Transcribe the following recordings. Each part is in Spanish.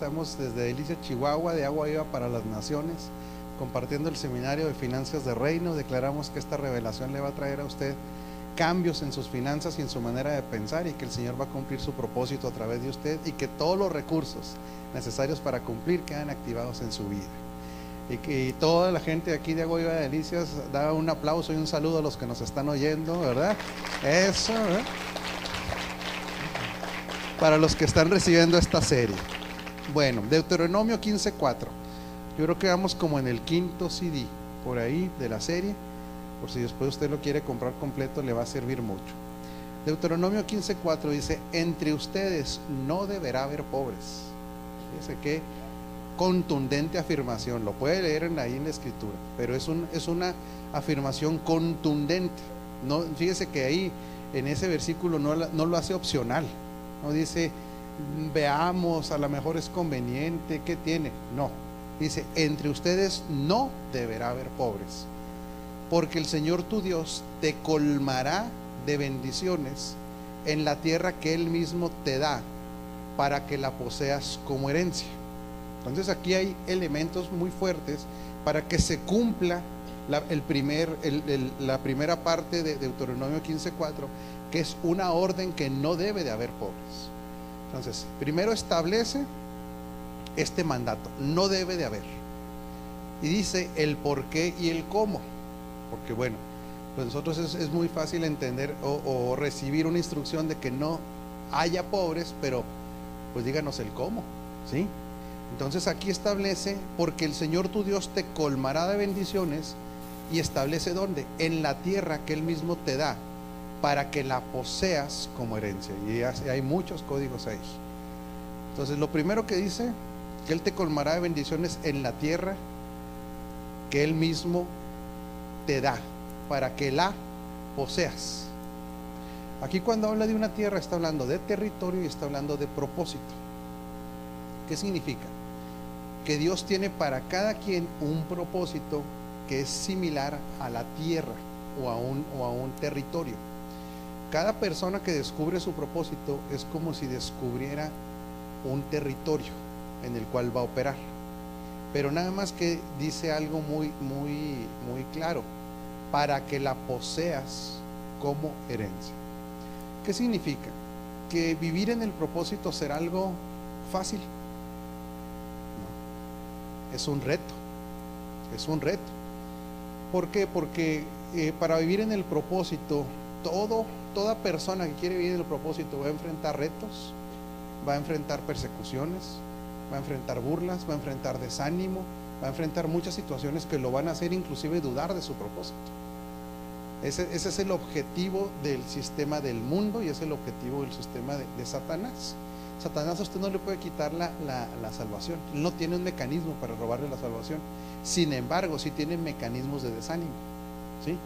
estamos desde Delicia, Chihuahua, de Agua Viva para las Naciones, compartiendo el seminario de finanzas de reino. Declaramos que esta revelación le va a traer a usted cambios en sus finanzas y en su manera de pensar y que el Señor va a cumplir su propósito a través de usted y que todos los recursos necesarios para cumplir quedan activados en su vida. Y que toda la gente aquí de Agua Viva de Delicias da un aplauso y un saludo a los que nos están oyendo, ¿verdad? Eso, ¿verdad? Para los que están recibiendo esta serie. Bueno, Deuteronomio 15.4. Yo creo que vamos como en el quinto CD por ahí de la serie. Por si después usted lo quiere comprar completo, le va a servir mucho. Deuteronomio 15.4 dice, entre ustedes no deberá haber pobres. Fíjese qué contundente afirmación. Lo puede leer en, ahí en la escritura, pero es, un, es una afirmación contundente. No, fíjese que ahí en ese versículo no, no lo hace opcional. No dice, veamos, a lo mejor es conveniente, ¿qué tiene? No. Dice, entre ustedes no deberá haber pobres, porque el Señor tu Dios te colmará de bendiciones en la tierra que Él mismo te da para que la poseas como herencia. Entonces aquí hay elementos muy fuertes para que se cumpla la, el primer, la primera parte de Deuteronomio 15.4, que es una orden que no debe de haber pobres. Entonces, primero establece este mandato, no debe de haber. Y dice el por qué y el cómo. Porque bueno, pues nosotros es, muy fácil entender o, o, recibir una instrucción de que no haya pobres, pero pues díganos el cómo, ¿sí? Entonces aquí establece, porque el Señor tu Dios te colmará de bendiciones y establece dónde? En la tierra que Él mismo te da para que la poseas como herencia. Y hay muchos códigos ahí. Entonces, lo primero que dice, que Él te colmará de bendiciones en la tierra que Él mismo te da, para que la poseas. Aquí cuando habla de una tierra está hablando de territorio y está hablando de propósito. ¿Qué significa? Que Dios tiene para cada quien un propósito que es similar a la tierra o a un, o a un territorio. Cada persona que descubre su propósito es como si descubriera un territorio en el cual va a operar. Pero nada más que dice algo muy, muy, muy claro, para que la poseas como herencia. ¿Qué significa? Que vivir en el propósito será algo fácil. Es un reto, es un reto. ¿Por qué? Porque eh, para vivir en el propósito, todo toda persona que quiere vivir el propósito va a enfrentar retos, va a enfrentar persecuciones, va a enfrentar burlas, va a enfrentar desánimo, va a enfrentar muchas situaciones que lo van a hacer inclusive dudar de su propósito. Ese, es el objetivo del sistema del mundo y es el objetivo del sistema de, Satanás. Satanás a usted no le puede quitar la, la, salvación. No tiene un mecanismo para robarle la salvación. Sin embargo, sí tiene mecanismos de desánimo. ¿sí?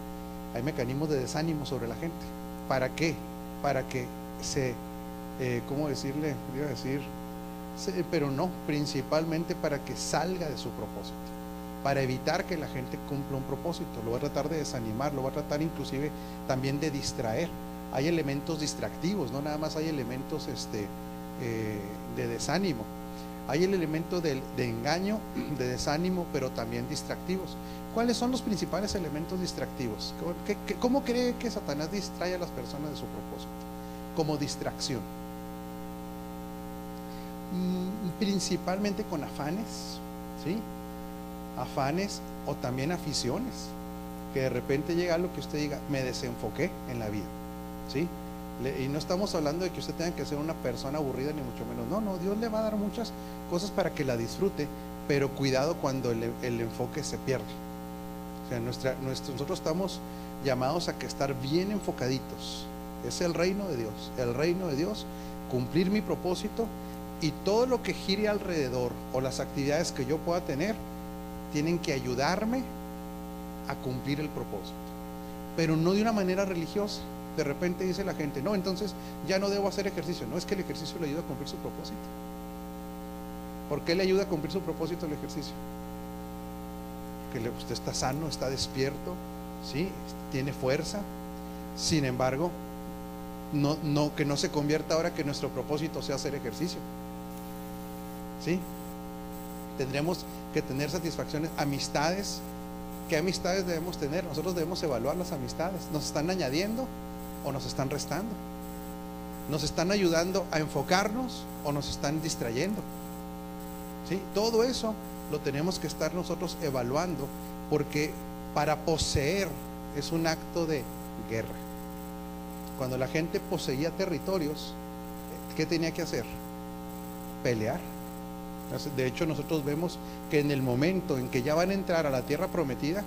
Hay mecanismos de desánimo sobre la gente. ¿Para qué? Para que se, eh, ¿cómo decirle? Iba a decir, pero no, principalmente para que salga de su propósito, para evitar que la gente cumpla un propósito, lo va a tratar de desanimar, lo va a tratar inclusive también de distraer. Hay elementos distractivos, no nada más hay elementos este, eh, de desánimo. Hay el elemento de, engaño, de desánimo, pero también distractivos. ¿Cuáles son los principales elementos distractivos? ¿Cómo cree que Satanás distrae a las personas de su propósito? Como distracción. Mm, principalmente con afanes, ¿sí? Afanes o también aficiones. Que de repente llega algo que usted diga, me desenfoqué en la vida, ¿sí? Y no estamos hablando de que usted tenga que ser una persona aburrida, ni mucho menos. No, no, Dios le va a dar muchas cosas para que la disfrute, pero cuidado cuando el enfoque se pierde. O sea, nuestra, nosotros estamos llamados a que estar bien enfocaditos. Es el reino de Dios. El reino de Dios, cumplir mi propósito y todo lo que gire alrededor o las actividades que yo pueda tener tienen que ayudarme a cumplir el propósito. Pero no de una manera religiosa. De repente dice la gente, no, entonces ya no debo hacer ejercicio. No es que el ejercicio le ayuda a cumplir su propósito. ¿Por qué le ayuda a cumplir su propósito el ejercicio? que usted está sano, está despierto, ¿sí? tiene fuerza. Sin embargo, no, no, que no se convierta ahora que nuestro propósito sea hacer ejercicio. ¿Sí? Tendremos que tener satisfacciones, amistades. ¿Qué amistades debemos tener? Nosotros debemos evaluar las amistades. ¿Nos están añadiendo o nos están restando? ¿Nos están ayudando a enfocarnos o nos están distrayendo? ¿Sí? Todo eso lo tenemos que estar nosotros evaluando porque para poseer es un acto de guerra. Cuando la gente poseía territorios, ¿qué tenía que hacer? Pelear. De hecho, nosotros vemos que en el momento en que ya van a entrar a la tierra prometida,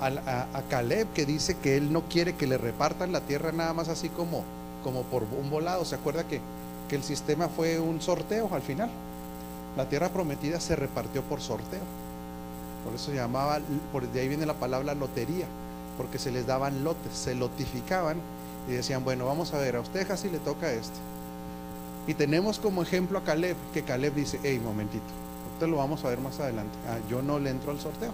a, Caleb que dice que él no quiere que le repartan la tierra nada más así como, como por un volado. ¿Se acuerda que, que el sistema fue un sorteo al final? La tierra prometida se repartió por sorteo. Por eso se llamaba, por de ahí viene la palabra lotería, porque se les daban lotes, se lotificaban y decían, bueno, vamos a ver, a usted casi le toca este. Y tenemos como ejemplo a Caleb, que Caleb dice, hey, momentito, usted lo vamos a ver más adelante. Ah, yo no le entro al sorteo.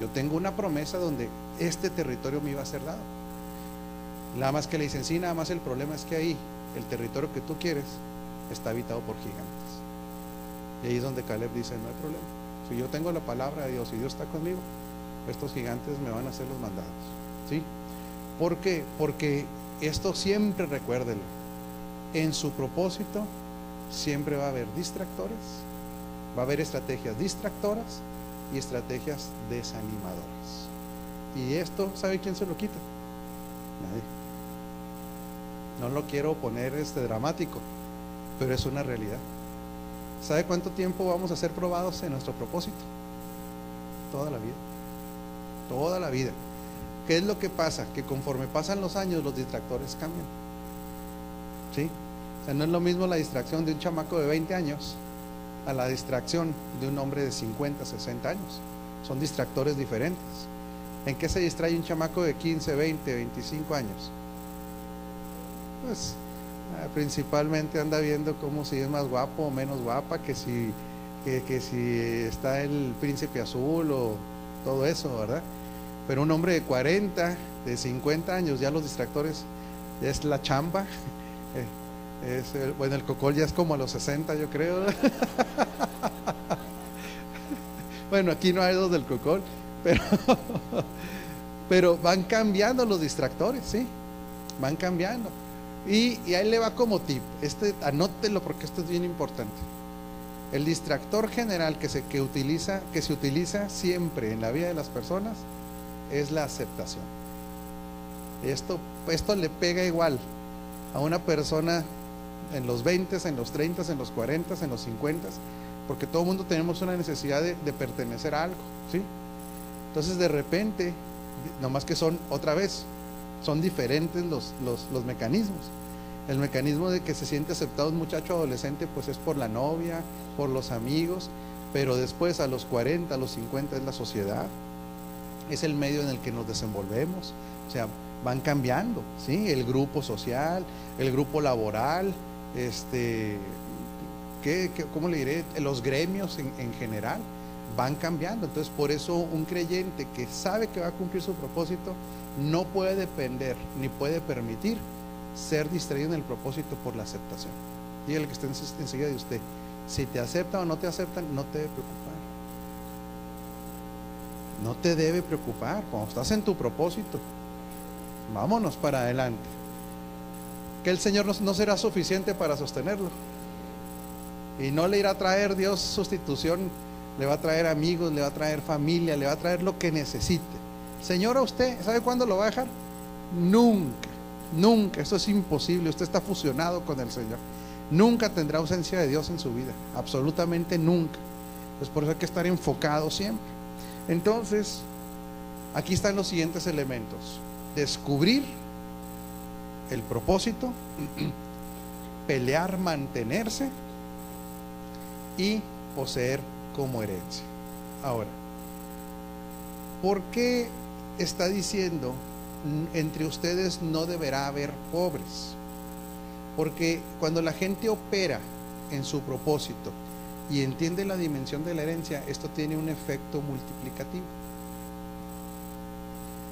Yo tengo una promesa donde este territorio me iba a ser dado. Nada más que le dicen, sí, nada más el problema es que ahí, el territorio que tú quieres, está habitado por gigantes. Y ahí es donde Caleb dice, no hay problema. Si yo tengo la palabra de Dios y Dios está conmigo, estos gigantes me van a hacer los mandados. ¿Sí? ¿Por qué? Porque esto siempre recuérdelo. En su propósito siempre va a haber distractores, va a haber estrategias distractoras y estrategias desanimadoras. Y esto, ¿sabe quién se lo quita? Nadie. No lo quiero poner este dramático, pero es una realidad. ¿Sabe cuánto tiempo vamos a ser probados en nuestro propósito? Toda la vida. Toda la vida. ¿Qué es lo que pasa? Que conforme pasan los años los distractores cambian. ¿Sí? O sea, no es lo mismo la distracción de un chamaco de 20 años a la distracción de un hombre de 50, 60 años. Son distractores diferentes. ¿En qué se distrae un chamaco de 15, 20, 25 años? Pues Ah, principalmente anda viendo cómo si es más guapo o menos guapa, que si, que, si está el príncipe azul o todo eso, ¿verdad? Pero un hombre de 40, de 50 años, ya los distractores, es la chamba. Es bueno, el cocol ya es como a los 60, yo creo. bueno, aquí no hay dos del cocol, pero, pero van cambiando los distractores, ¿sí? Van cambiando. Y, ahí le va como tip. Este, anótelo porque esto es bien importante. El distractor general que se, que utiliza, que se utiliza siempre en la vida de las personas es la aceptación. Esto, esto le pega igual a una persona en los 20, en los 30, en los 40, en los 50, porque todo mundo tenemos una necesidad de, pertenecer a algo, ¿sí? Entonces de repente, nomás que son otra vez, son diferentes los, los, mecanismos. El mecanismo de que se siente aceptado un muchacho adolescente, pues es por la novia, por los amigos, pero después a los 40, a los 50 es la sociedad, es el medio en el que nos desenvolvemos, o sea, van cambiando, ¿sí? El grupo social, el grupo laboral, este, ¿qué, cómo le diré? Los gremios en, en general van cambiando, entonces por eso un creyente que sabe que va a cumplir su propósito, no puede depender ni puede permitir ser distraído en el propósito por la aceptación. Dígale que esté enseguida de usted. Si te aceptan o no te aceptan, no te debe preocupar. No te debe preocupar. Cuando estás en tu propósito, vámonos para adelante. Que el Señor no será suficiente para sostenerlo. Y no le irá a traer Dios sustitución, le va a traer amigos, le va a traer familia, le va a traer lo que necesite. Señor, a usted, ¿sabe cuándo lo va a dejar? Nunca, nunca, eso es imposible, usted está fusionado con el Señor. Nunca tendrá ausencia de Dios en su vida, absolutamente nunca. Pues por eso hay que estar enfocado siempre. Entonces, aquí están los siguientes elementos. Descubrir el propósito, pelear, mantenerse y poseer como herencia. Ahora, ¿por qué está diciendo, entre ustedes no deberá haber pobres. Porque cuando la gente opera en su propósito y entiende la dimensión de la herencia, esto tiene un efecto multiplicativo.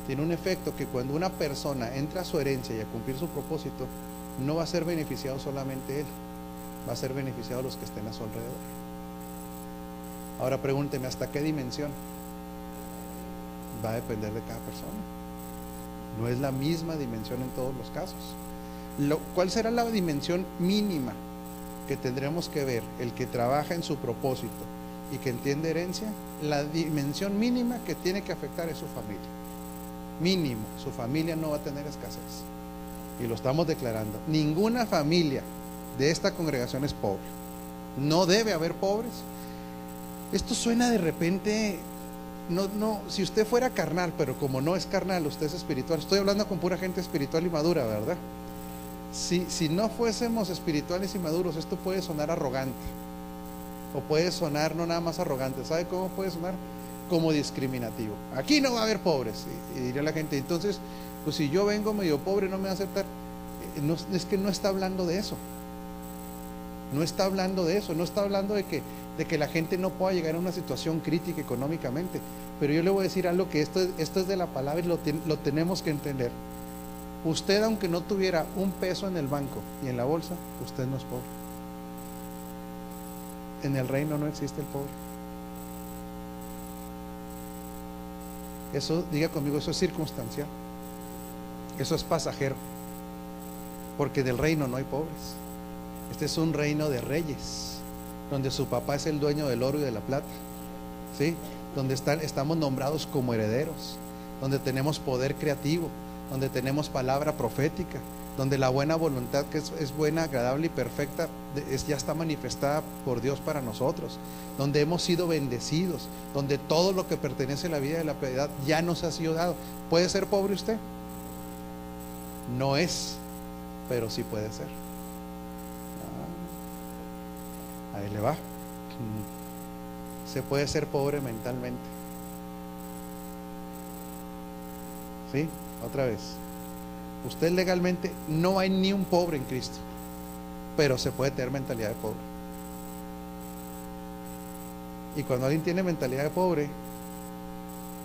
Tiene un efecto que cuando una persona entra a su herencia y a cumplir su propósito, no va a ser beneficiado solamente él, va a ser beneficiado los que estén a su alrededor. Ahora pregúnteme, ¿hasta qué dimensión? Va a depender de cada persona. No es la misma dimensión en todos los casos. ¿Cuál será la dimensión mínima que tendremos que ver el que trabaja en su propósito y que entiende herencia? La dimensión mínima que tiene que afectar es su familia. Mínimo, su familia no va a tener escasez. Y lo estamos declarando. Ninguna familia de esta congregación es pobre. No debe haber pobres. Esto suena de repente no, no, si usted fuera carnal, pero como no es carnal, usted es espiritual. Estoy hablando con pura gente espiritual y madura, ¿verdad? Si, si no fuésemos espirituales y maduros, esto puede sonar arrogante. O puede sonar no nada más arrogante. ¿Sabe cómo puede sonar? Como discriminativo. Aquí no va a haber pobres. Y, diría la gente, entonces, pues si yo vengo medio pobre, no me va a aceptar. Eh, no, es que no está hablando de eso. No está hablando de eso. No está hablando de que de que la gente no pueda llegar a una situación crítica económicamente. Pero yo le voy a decir algo que esto, esto es de la palabra y lo, lo tenemos que entender. Usted, aunque no tuviera un peso en el banco y en la bolsa, usted no es pobre. En el reino no existe el pobre. Eso, diga conmigo, eso es circunstancial. Eso es pasajero. Porque del reino no hay pobres. Este es un reino de reyes donde su papá es el dueño del oro y de la plata, ¿sí? Donde estamos nombrados como herederos, donde tenemos poder creativo, donde tenemos palabra profética, donde la buena voluntad que es, buena, agradable y perfecta es, ya está manifestada por Dios para nosotros, donde hemos sido bendecidos, donde todo lo que pertenece a la vida de la piedad ya nos ha sido dado. ¿Puede ser pobre usted? No es, pero sí puede ser. Ahí le va. Se puede ser pobre mentalmente. ¿Sí? Otra vez. Usted legalmente no hay ni un pobre en Cristo, pero se puede tener mentalidad de pobre. Y cuando alguien tiene mentalidad de pobre,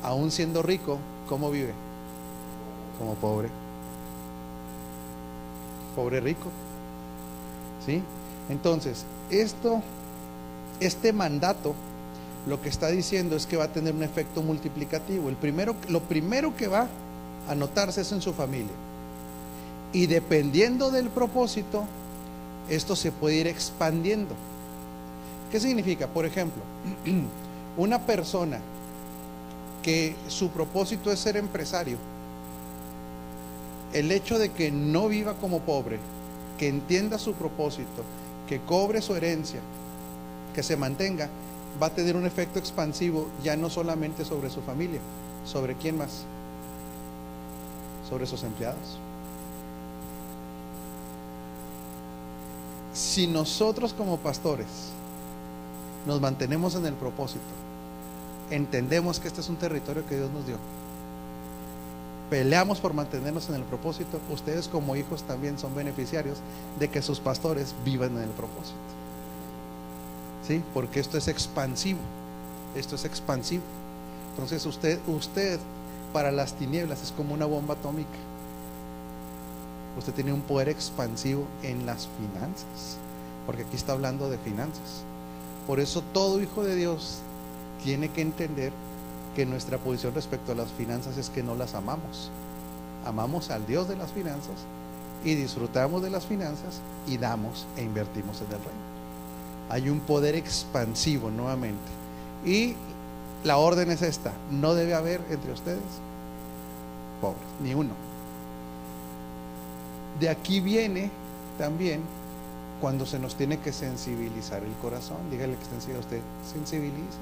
aún siendo rico, ¿cómo vive? Como pobre. Pobre rico. ¿Sí? Entonces, esto, este mandato, lo que está diciendo es que va a tener un efecto multiplicativo. El primero, lo primero que va a notarse es en su familia. Y dependiendo del propósito, esto se puede ir expandiendo. ¿Qué significa? Por ejemplo, una persona que su propósito es ser empresario, el hecho de que no viva como pobre, que entienda su propósito, que cobre su herencia, que se mantenga, va a tener un efecto expansivo ya no solamente sobre su familia, sobre quién más, sobre sus empleados. Si nosotros como pastores nos mantenemos en el propósito, entendemos que este es un territorio que Dios nos dio, peleamos por mantenernos en el propósito, ustedes como hijos también son beneficiarios de que sus pastores vivan en el propósito. ¿Sí? Porque esto es expansivo. Esto es expansivo. Entonces usted, usted para las tinieblas es como una bomba atómica. Usted tiene un poder expansivo en las finanzas. Porque aquí está hablando de finanzas. Por eso todo hijo de Dios tiene que entender que nuestra posición respecto a las finanzas es que no las amamos. Amamos al Dios de las finanzas y disfrutamos de las finanzas y damos e invertimos en el reino. Hay un poder expansivo nuevamente. Y la orden es esta, no debe haber entre ustedes pobres, ni uno. De aquí viene también cuando se nos tiene que sensibilizar el corazón. Dígale que está a usted, sensibiliza.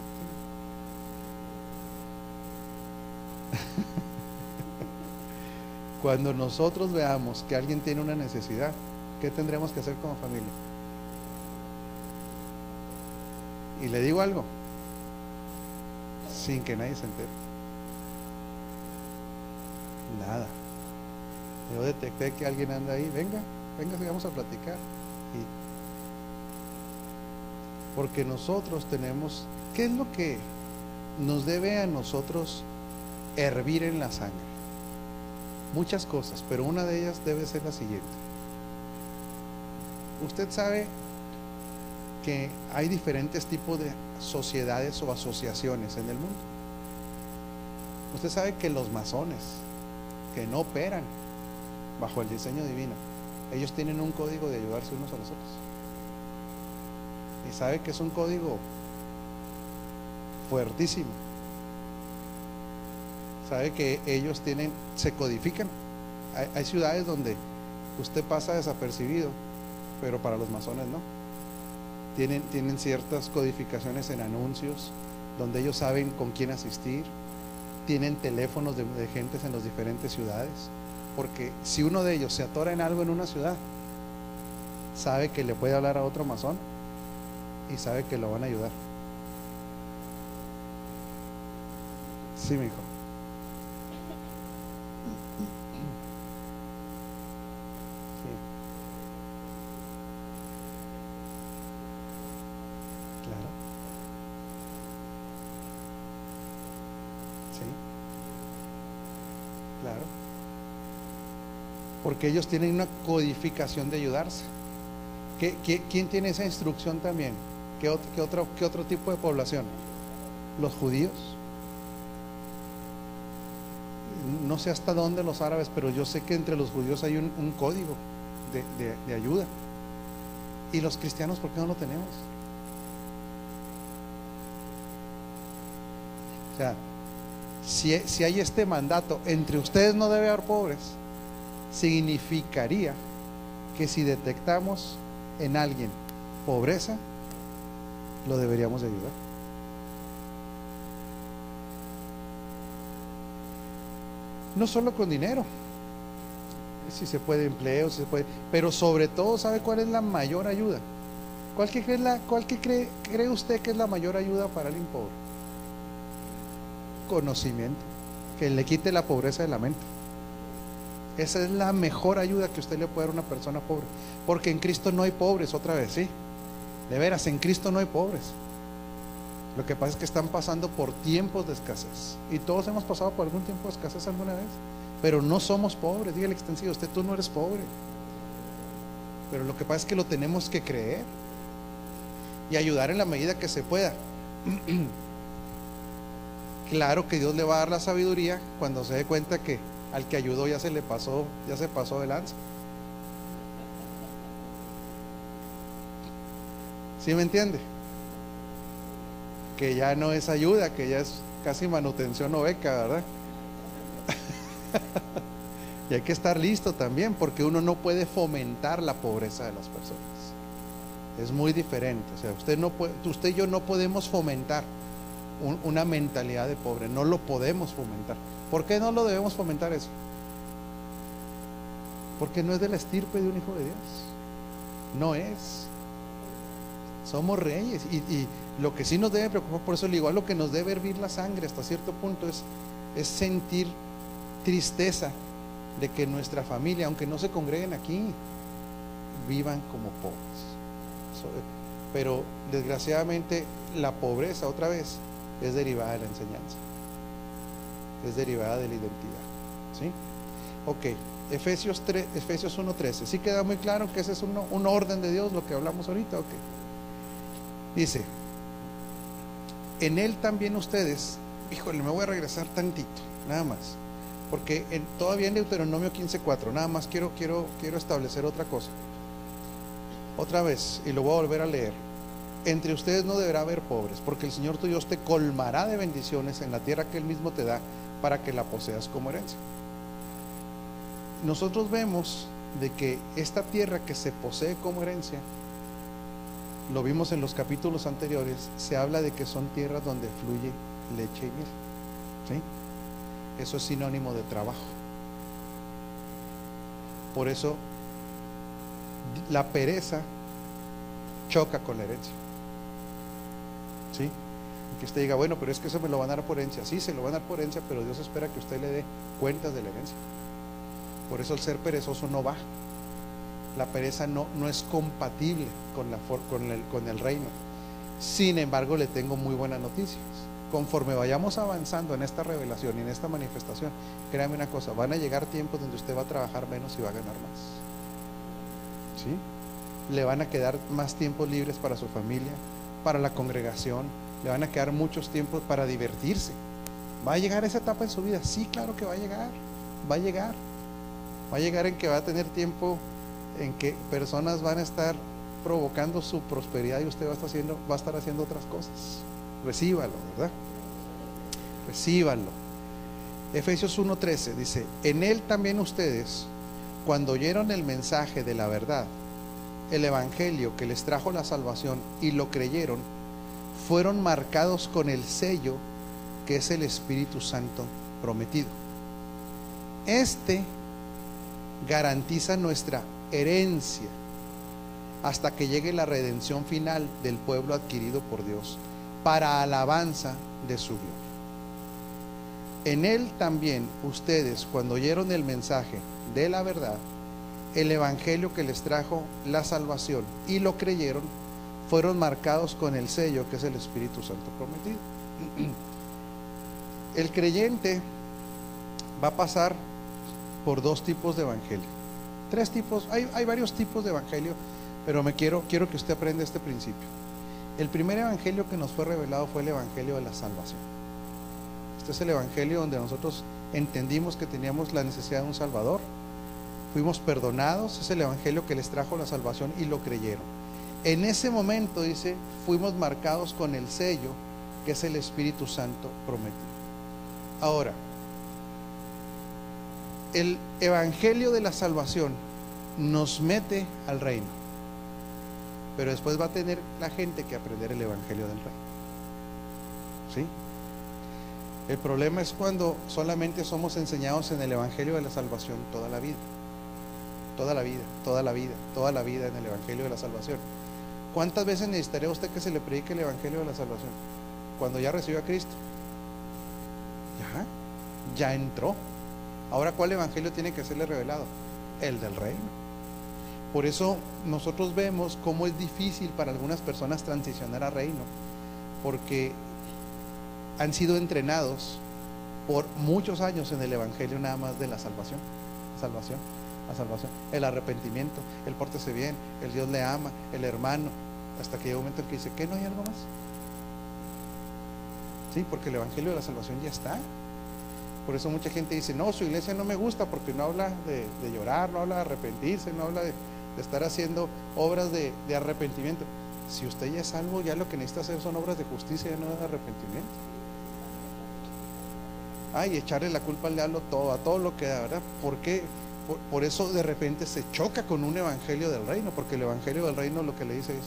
Cuando nosotros veamos que alguien tiene una necesidad, ¿qué tendremos que hacer como familia? Y le digo algo, sin que nadie se entere. Nada. Yo detecté que alguien anda ahí, venga, venga, vamos a platicar. porque nosotros tenemos, ¿qué es lo que nos debe a nosotros hervir en la sangre. Muchas cosas, pero una de ellas debe ser la siguiente. Usted sabe que hay diferentes tipos de sociedades o asociaciones en el mundo. Usted sabe que los masones, que no operan bajo el diseño divino, ellos tienen un código de ayudarse unos a los otros. Y sabe que es un código fuertísimo. Sabe que ellos tienen, se codifican. Hay, ciudades donde usted pasa desapercibido, pero para los masones no. Tienen, tienen ciertas codificaciones en anuncios, donde ellos saben con quién asistir, tienen teléfonos de, de gentes en las diferentes ciudades, porque si uno de ellos se atora en algo en una ciudad, sabe que le puede hablar a otro masón y sabe que lo van a ayudar. Sí, mi hijo. Sí. Claro. Sí. Claro. Porque ellos tienen una codificación de ayudarse. ¿Qué, qué, quién tiene esa instrucción también? ¿Qué otro, qué, otro, ¿Qué otro tipo de población? Los judíos. No sé hasta dónde los árabes, pero yo sé que entre los judíos hay un, código de, ayuda. ¿Y los cristianos por qué no lo tenemos? O sea, si, hay este mandato, entre ustedes no debe haber pobres, significaría que si detectamos en alguien pobreza, lo deberíamos de ayudar. No solo con dinero, si se puede empleo, si se puede, pero sobre todo, ¿sabe cuál es la mayor ayuda? ¿Cuál, que cree, cuál cree, cree usted que es la mayor ayuda para alguien pobre? Conocimiento, que le quite la pobreza de la mente. Esa es la mejor ayuda que usted le puede dar a una persona pobre. Porque en Cristo no hay pobres, otra vez, ¿sí? De veras, en Cristo no hay pobres. Lo que pasa es que están pasando por tiempos de escasez. Y todos hemos pasado por algún tiempo de escasez alguna vez. Pero no somos pobres, dígale extensivo, usted tú no eres pobre. Pero lo que pasa es que lo tenemos que creer. Y ayudar en la medida que se pueda. claro que Dios le va a dar la sabiduría cuando se dé cuenta que al que ayudó ya se le pasó, ya se pasó de lanza. ¿Sí me entiende? Que ya no es ayuda, que ya es casi manutención o beca, ¿verdad? y hay que estar listo también, porque uno no puede fomentar la pobreza de las personas. Es muy diferente. O sea, usted no puede, usted y yo no podemos fomentar un, una mentalidad de pobre, no lo podemos fomentar. ¿Por qué no lo debemos fomentar eso? Porque no es de la estirpe de un hijo de Dios. No es. Somos reyes. Y, lo que sí nos debe preocupar, por eso igual lo que nos debe hervir la sangre hasta cierto punto es, es sentir tristeza de que nuestra familia, aunque no se congreguen aquí, vivan como pobres. Pero desgraciadamente la pobreza otra vez es derivada de la enseñanza es derivada de la identidad. ¿Sí? Ok, Efesios, 3, Efesios 1.13. ¿Sí queda muy claro que ese es un, un, orden de Dios, lo que hablamos ahorita? Ok. Dice, en Él también ustedes, híjole, me voy a regresar tantito, nada más. Porque en, todavía en Deuteronomio 15.4, nada más quiero, quiero, quiero establecer otra cosa. Otra vez, y lo voy a volver a leer. Entre ustedes no deberá haber pobres, porque el Señor tu Dios te colmará de bendiciones en la tierra que Él mismo te da para que la poseas como herencia. Nosotros vemos de que esta tierra que se posee como herencia, lo vimos en los capítulos anteriores, se habla de que son tierras donde fluye leche y miel. ¿sí? Eso es sinónimo de trabajo. Por eso la pereza choca con la herencia. ¿Sí? que usted diga, bueno, pero es que eso me lo van a dar por herencia. Sí, se lo van a dar por herencia, pero Dios espera que usted le dé cuentas de la herencia. Por eso el ser perezoso no va. La pereza no, no es compatible con, la, con, el, con el reino. Sin embargo, le tengo muy buenas noticias. Conforme vayamos avanzando en esta revelación y en esta manifestación, créame una cosa, van a llegar tiempos donde usted va a trabajar menos y va a ganar más. ¿Sí? le van a quedar más tiempos libres para su familia, para la congregación, le van a quedar muchos tiempos para divertirse. ¿Va a llegar esa etapa en su vida? Sí, claro que va a llegar, va a llegar. Va a llegar en que va a tener tiempo en que personas van a estar provocando su prosperidad y usted va a estar haciendo, va a estar haciendo otras cosas. Recíbalo, ¿verdad? Recíbalo. Efesios 1:13 dice, en él también ustedes, cuando oyeron el mensaje de la verdad, el evangelio que les trajo la salvación y lo creyeron, fueron marcados con el sello que es el Espíritu Santo prometido. Este garantiza nuestra herencia hasta que llegue la redención final del pueblo adquirido por Dios para alabanza de su gloria. En él también ustedes, cuando oyeron el mensaje de la verdad, el evangelio que les trajo la salvación y lo creyeron, fueron marcados con el sello que es el Espíritu Santo prometido. El creyente va a pasar por dos tipos de evangelio. Tres tipos, hay, varios tipos de evangelio, pero me quiero, quiero que usted aprenda este principio. El primer evangelio que nos fue revelado fue el evangelio de la salvación. Este es el evangelio donde nosotros entendimos que teníamos la necesidad de un Salvador, fuimos perdonados, es el evangelio que les trajo la salvación y lo creyeron. En ese momento, dice, fuimos marcados con el sello que es el Espíritu Santo prometido. Ahora, el evangelio de la salvación nos mete al reino. Pero después va a tener la gente que aprender el evangelio del reino. ¿Sí? El problema es cuando solamente somos enseñados en el evangelio de la salvación toda la vida. Toda la vida, toda la vida, toda la vida en el evangelio de la salvación. ¿Cuántas veces necesitaría usted que se le predique el evangelio de la salvación? Cuando ya recibió a Cristo. Ya, ya entró. Ahora, ¿cuál evangelio tiene que serle revelado? El del reino. Por eso nosotros vemos cómo es difícil para algunas personas transicionar a reino, porque han sido entrenados por muchos años en el evangelio nada más de la salvación, salvación, la salvación, el arrepentimiento, el pórtese bien, el Dios le ama, el hermano, hasta que llega un momento en que dice, ¿qué no hay algo más? Sí, porque el evangelio de la salvación ya está. Por eso mucha gente dice, no, su iglesia no me gusta porque no habla de, llorar, no habla de arrepentirse, no habla de, estar haciendo obras de, arrepentimiento. Si usted ya es salvo, ya lo que necesita hacer son obras de justicia, y no de arrepentimiento. Ay, echarle la culpa al diablo todo, a todo lo que da, ¿verdad? ¿Por qué? Por, eso de repente se choca con un evangelio del reino, porque el evangelio del reino lo que le dice es,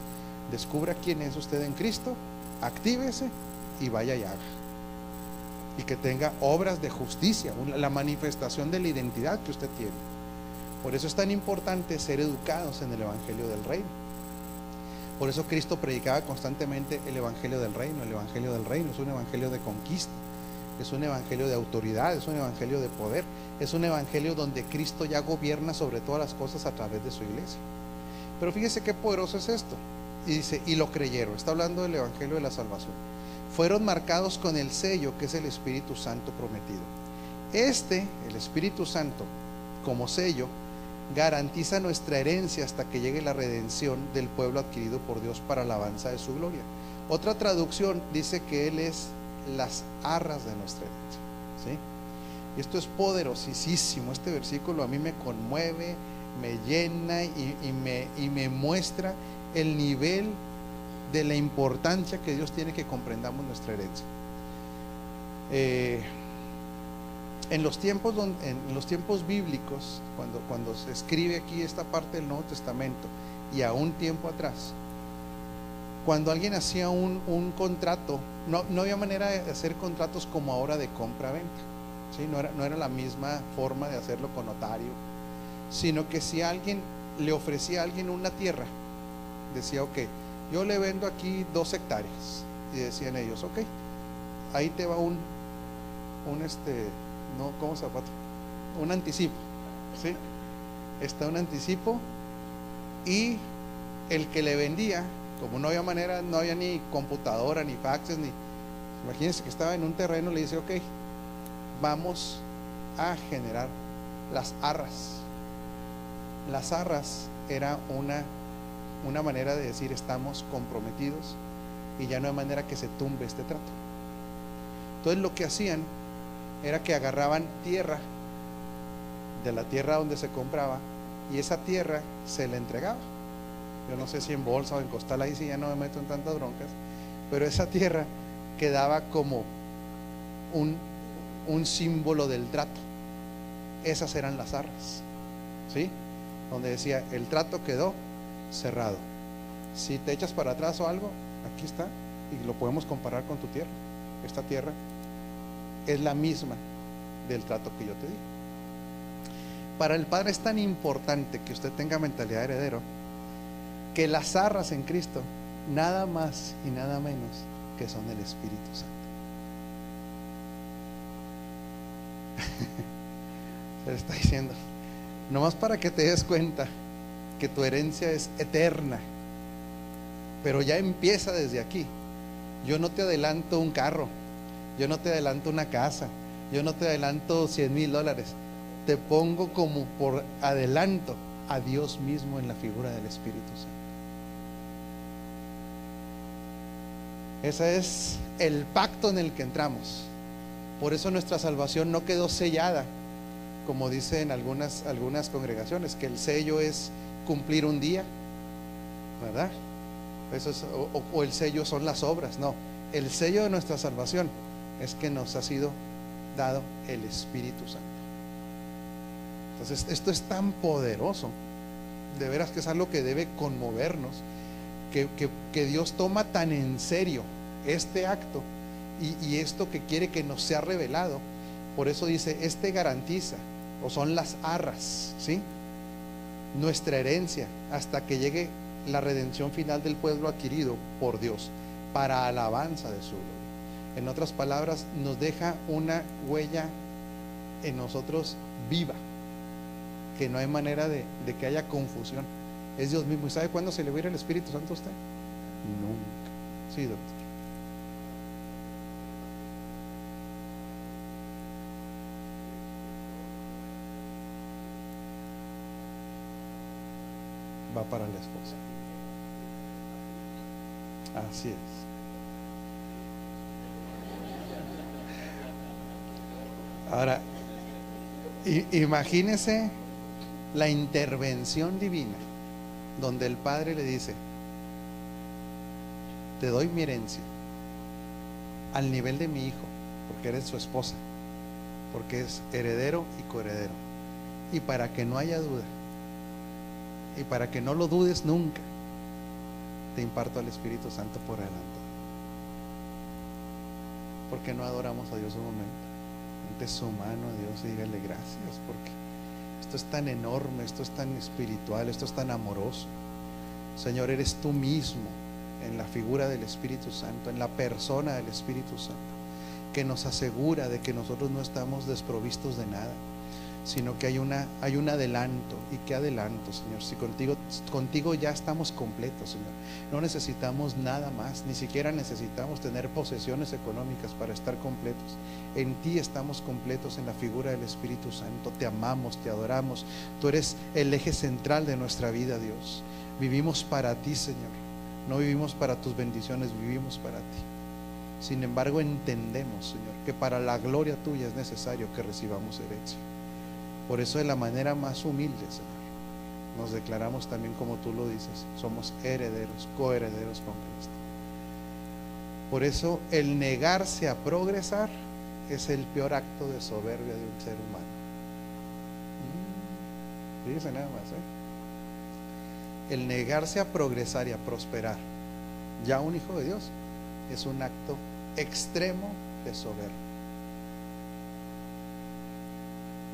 descubra quién es usted en Cristo, actívese y vaya y haga y que tenga obras de justicia, la manifestación de la identidad que usted tiene. Por eso es tan importante ser educados en el Evangelio del Reino. Por eso Cristo predicaba constantemente el Evangelio del Reino. El Evangelio del Reino es un Evangelio de conquista, es un Evangelio de autoridad, es un Evangelio de poder, es un Evangelio donde Cristo ya gobierna sobre todas las cosas a través de su iglesia. Pero fíjese qué poderoso es esto. Y dice, y lo creyeron. Está hablando del Evangelio de la salvación fueron marcados con el sello que es el Espíritu Santo prometido. Este, el Espíritu Santo, como sello, garantiza nuestra herencia hasta que llegue la redención del pueblo adquirido por Dios para la alabanza de su gloria. Otra traducción dice que Él es las arras de nuestra herencia. ¿sí? Y esto es poderosísimo. Este versículo a mí me conmueve, me llena y, me, muestra el nivel de la importancia que Dios tiene que comprendamos nuestra herencia. Eh, en los tiempos bíblicos, cuando, se escribe aquí esta parte del Nuevo Testamento y a un tiempo atrás, cuando alguien hacía un, contrato, no, no, había manera de hacer contratos como ahora de compra-venta. ¿Sí? No, era, no era la misma forma de hacerlo con notario, sino que si alguien le ofrecía a alguien una tierra, decía, ok, yo le vendo aquí dos hectáreas. Y decían ellos, ok, ahí te va un, un este, no, ¿cómo llama? Un anticipo, ¿sí? Está un anticipo y el que le vendía, como no había manera, no había ni computadora, ni faxes, ni... Imagínense que estaba en un terreno, le dice, ok, vamos a generar las arras. Las arras era una una manera de decir estamos comprometidos y ya no hay manera que se tumbe este trato. Entonces lo que hacían era que agarraban tierra de la tierra donde se compraba y esa tierra se le entregaba. Yo no sé si en bolsa o en costal, ahí sí ya no me meto en tantas broncas, pero esa tierra quedaba como un, un símbolo del trato. Esas eran las arras, ¿sí? Donde decía, el trato quedó cerrado. Si te echas para atrás o algo, aquí está, y lo podemos comparar con tu tierra. Esta tierra es la misma del trato que yo te di. Para el Padre es tan importante que usted tenga mentalidad de heredero que las arras en Cristo, nada más y nada menos que son el Espíritu Santo. Se le está diciendo, nomás para que te des cuenta que tu herencia es eterna, pero ya empieza desde aquí. Yo no te adelanto un carro, yo no te adelanto una casa, yo no te adelanto 100 mil dólares, te pongo como por adelanto a Dios mismo en la figura del Espíritu Santo. Ese es el pacto en el que entramos. Por eso nuestra salvación no quedó sellada, como dicen algunas, algunas congregaciones, que el sello es cumplir un día, ¿verdad? O el sello son las obras, no. El sello de nuestra salvación es que nos ha sido dado el Espíritu Santo. Entonces, esto es tan poderoso, de veras que es algo que debe conmovernos, que, que, Dios toma tan en serio este acto y, esto que quiere que nos sea revelado. Por eso dice, este garantiza, o son las arras, ¿sí? Nuestra herencia hasta que llegue la redención final del pueblo adquirido por Dios, para alabanza de su gloria. En otras palabras, nos deja una huella en nosotros viva, que no hay manera de, que haya confusión. Es Dios mismo. ¿Y sabe cuándo se le va el Espíritu Santo a usted? Nunca. Sí, doctor. Esposa. Así es. Ahora, imagínese la intervención divina donde el Padre le dice, te doy mi herencia al nivel de mi hijo, porque eres su esposa, porque es heredero y coheredero. Y para que no haya duda, y para que no lo dudes nunca, te imparto al Espíritu Santo por adelante. Porque no adoramos a Dios un momento su mano a Dios y dígale gracias porque esto es tan enorme, esto es tan espiritual, esto es tan amoroso. Señor, eres tú mismo en la figura del Espíritu Santo, en la persona del Espíritu Santo, que nos asegura de que nosotros no estamos desprovistos de nada sino que hay, una, hay un adelanto. ¿Y qué adelanto, Señor? Si contigo, contigo ya estamos completos, Señor. No necesitamos nada más, ni siquiera necesitamos tener posesiones económicas para estar completos. En ti estamos completos en la figura del Espíritu Santo. Te amamos, te adoramos. Tú eres el eje central de nuestra vida, Dios. Vivimos para ti, Señor. No vivimos para tus bendiciones, vivimos para ti. Sin embargo, entendemos, Señor, que para la gloria tuya es necesario que recibamos herencia. Por eso de la manera más humilde, Señor, nos declaramos también como tú lo dices, somos herederos, coherederos con Cristo. Por eso el negarse a progresar es el peor acto de soberbia de un ser humano. Mm, Fíjense nada más, ¿eh? El negarse a progresar y a prosperar, ya un hijo de Dios, es un acto extremo de soberbia.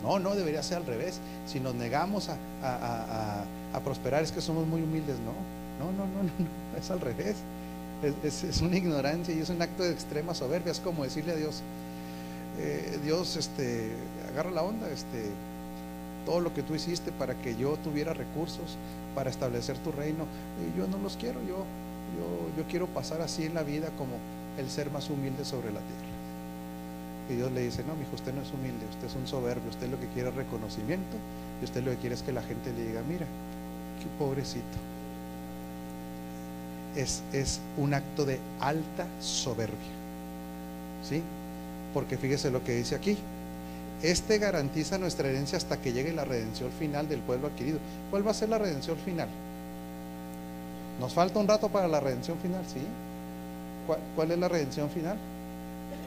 No, no debería ser al revés. Si nos negamos a, prosperar es que somos muy humildes. No, no, no, no, no, es al revés. Es, una ignorancia y es un acto de extrema soberbia. Es como decirle a Dios, eh, Dios, este, agarra la onda, este, todo lo que tú hiciste para que yo tuviera recursos para establecer tu reino, y yo no los quiero, yo, yo, yo quiero pasar así en la vida como el ser más humilde sobre la tierra. Y Dios le dice, no, mi hijo, usted no es humilde, usted es un soberbio, usted lo que quiere es reconocimiento y usted lo que quiere es que la gente le diga, mira, qué pobrecito. es, es un acto de alta soberbia. ¿Sí? Porque fíjese lo que dice aquí. Este garantiza nuestra herencia hasta que llegue la redención final del pueblo adquirido. ¿Cuál va a ser la redención final? Nos falta un rato para la redención final, ¿sí? ¿Cuál, cuál es la redención final?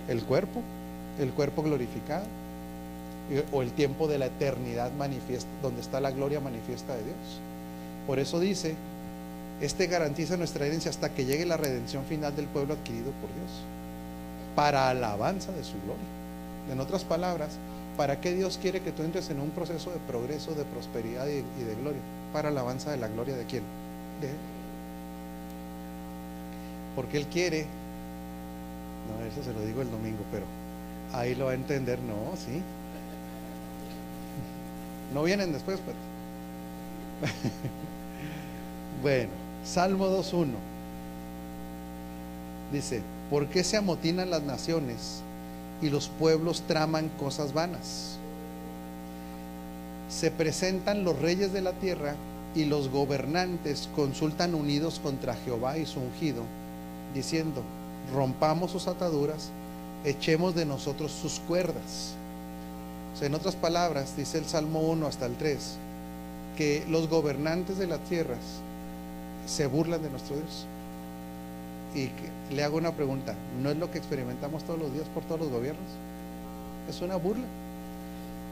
El cuerpo, el cuerpo glorificado, o el tiempo de la eternidad manifiesta, donde está la gloria manifiesta de Dios. Por eso dice, este garantiza nuestra herencia hasta que llegue la redención final del pueblo adquirido por Dios, para alabanza de su gloria. En otras palabras, ¿para qué Dios quiere que tú entres en un proceso de progreso, de prosperidad y, de gloria? Para alabanza de la gloria de quién? De Él. Porque Él quiere, no, eso se lo digo el domingo, pero ahí lo va a entender, no, sí. No vienen después, pero. bueno, Salmo 2.1. Dice, ¿por qué se amotinan las naciones y los pueblos traman cosas vanas? Se presentan los reyes de la tierra y los gobernantes consultan unidos contra Jehová y su ungido, diciendo, rompamos sus ataduras, echemos de nosotros sus cuerdas en otras palabras, dice el Salmo 1 hasta el 3, que los gobernantes de las tierras se burlan de nuestro Dios. Y le hago una pregunta, ¿no es lo que experimentamos todos los días por todos los gobiernos? Es una burla.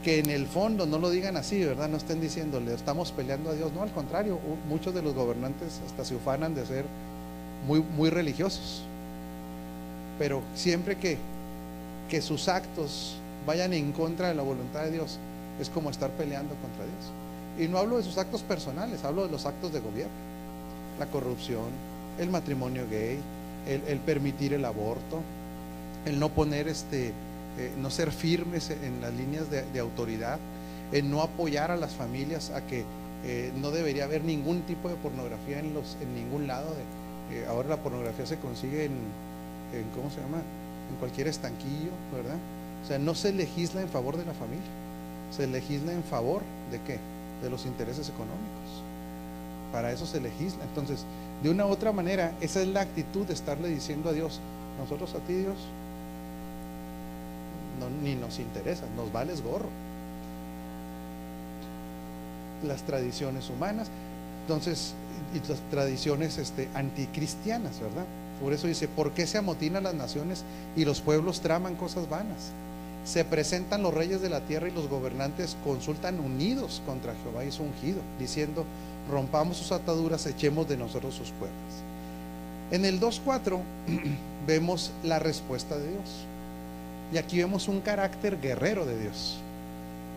Que en el fondo no lo digan así, ¿verdad? No estén diciendo, le estamos peleando a Dios. No, al contrario, muchos de los gobernantes hasta se ufanan de ser muy, muy religiosos. Pero siempre que, que sus actos vayan en contra de la voluntad de Dios, es como estar peleando contra Dios. Y no hablo de sus actos personales, hablo de los actos de gobierno. La corrupción, el matrimonio gay, el, permitir el aborto, el no poner este, eh, no ser firmes en las líneas de, autoridad, el no apoyar a las familias a que eh, no debería haber ningún tipo de pornografía en, los, en ningún lado. De, eh, ahora la pornografía se consigue en, en, ¿cómo se llama? En cualquier estanquillo, ¿verdad? O sea, no se legisla en favor de la familia, se legisla en favor de qué? De los intereses económicos. Para eso se legisla. Entonces, de una u otra manera, esa es la actitud de estarle diciendo a Dios, nosotros a ti Dios, ni nos interesa, nos vales gorro. Las tradiciones humanas, entonces, y las tradiciones este, anticristianas, ¿verdad? Por eso dice, ¿por qué se amotinan las naciones y los pueblos traman cosas vanas? se presentan los reyes de la tierra y los gobernantes consultan unidos contra Jehová y su ungido, diciendo, rompamos sus ataduras, echemos de nosotros sus puertas. En el 2.4 vemos la respuesta de Dios. Y aquí vemos un carácter guerrero de Dios.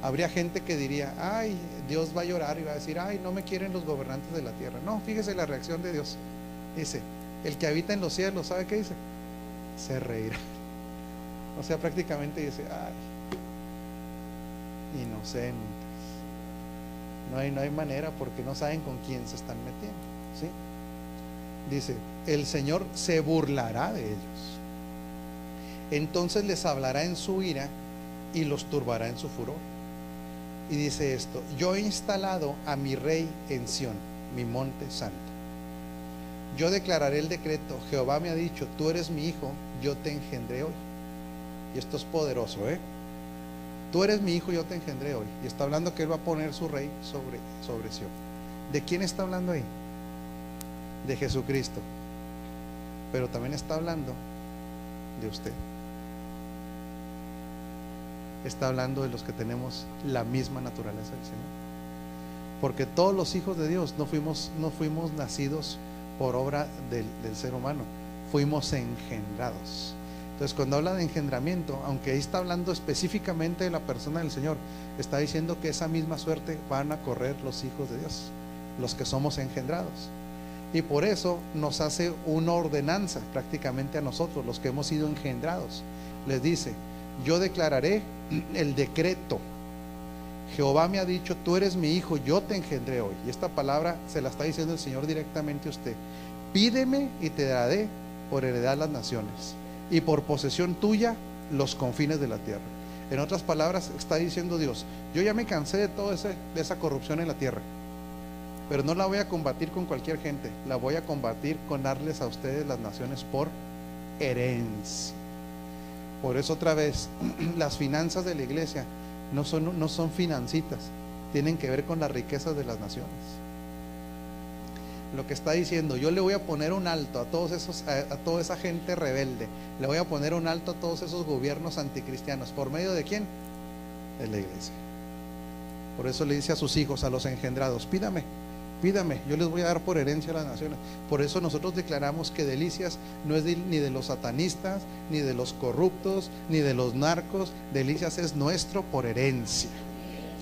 Habría gente que diría, ay, Dios va a llorar y va a decir, ay, no me quieren los gobernantes de la tierra. No, fíjese la reacción de Dios. Dice, el que habita en los cielos, ¿sabe qué dice? Se reirá. O sea, prácticamente dice, ay, inocentes. No hay, no hay manera porque no saben con quién se están metiendo. ¿sí? Dice, el Señor se burlará de ellos. Entonces les hablará en su ira y los turbará en su furor. Y dice esto, yo he instalado a mi rey en Sión, mi monte santo. Yo declararé el decreto, Jehová me ha dicho, tú eres mi hijo, yo te engendré hoy. Y esto es poderoso, ¿eh? Tú eres mi hijo, yo te engendré hoy. Y está hablando que Él va a poner su rey sobre, sobre. ¿De quién está hablando ahí? De Jesucristo. Pero también está hablando de usted. Está hablando de los que tenemos la misma naturaleza del Señor. Porque todos los hijos de Dios no fuimos, no fuimos nacidos por obra del, ser humano, fuimos engendrados. Entonces, cuando habla de engendramiento, aunque ahí está hablando específicamente de la persona del Señor, está diciendo que esa misma suerte van a correr los hijos de Dios, los que somos engendrados. Y por eso nos hace una ordenanza prácticamente a nosotros, los que hemos sido engendrados. Les dice, yo declararé el decreto. Jehová me ha dicho, tú eres mi hijo, yo te engendré hoy. Y esta palabra se la está diciendo el Señor directamente a usted. Pídeme y te daré por heredad las naciones y por posesión tuya los confines de la tierra. En otras palabras, está diciendo Dios, yo ya me cansé de toda esa corrupción en la tierra. pero no la voy a combatir con cualquier gente, la voy a combatir con darles a ustedes las naciones por herencia. Por eso otra vez, las finanzas de la iglesia no son, no son financitas, tienen que ver con las riquezas de las naciones. Lo que está diciendo, yo le voy a poner un alto a todos esos, a, toda esa gente rebelde, le voy a poner un alto a todos esos gobiernos anticristianos. ¿Por medio de quién? De la iglesia. Por eso le dice a sus hijos, a los engendrados, pídame, Pídame, yo les voy a dar por herencia a las naciones. Por eso nosotros declaramos que delicias no es ni de los satanistas, ni de los corruptos, ni de los narcos. Delicias es nuestro por herencia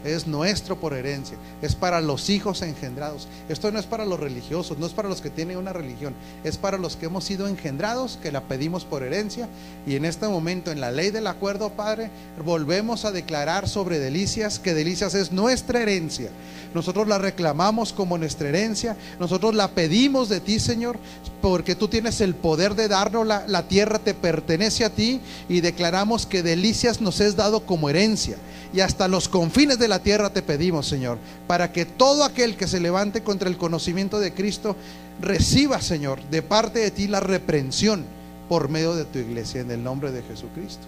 es nuestro por herencia, es para los hijos engendrados. Esto no es para los religiosos, no es para los que tienen una religión, es para los que hemos sido engendrados, que la pedimos por herencia. Y en este momento, en la ley del acuerdo, Padre, volvemos a declarar sobre delicias que delicias es nuestra herencia. Nosotros la reclamamos como nuestra herencia, nosotros la pedimos de ti, Señor, porque tú tienes el poder de darnos la, la tierra, te pertenece a ti y declaramos que delicias nos es dado como herencia y hasta los confines de la tierra te pedimos, Señor, para que todo aquel que se levante contra el conocimiento de Cristo reciba, Señor, de parte de ti la reprensión por medio de tu iglesia, en el nombre de Jesucristo.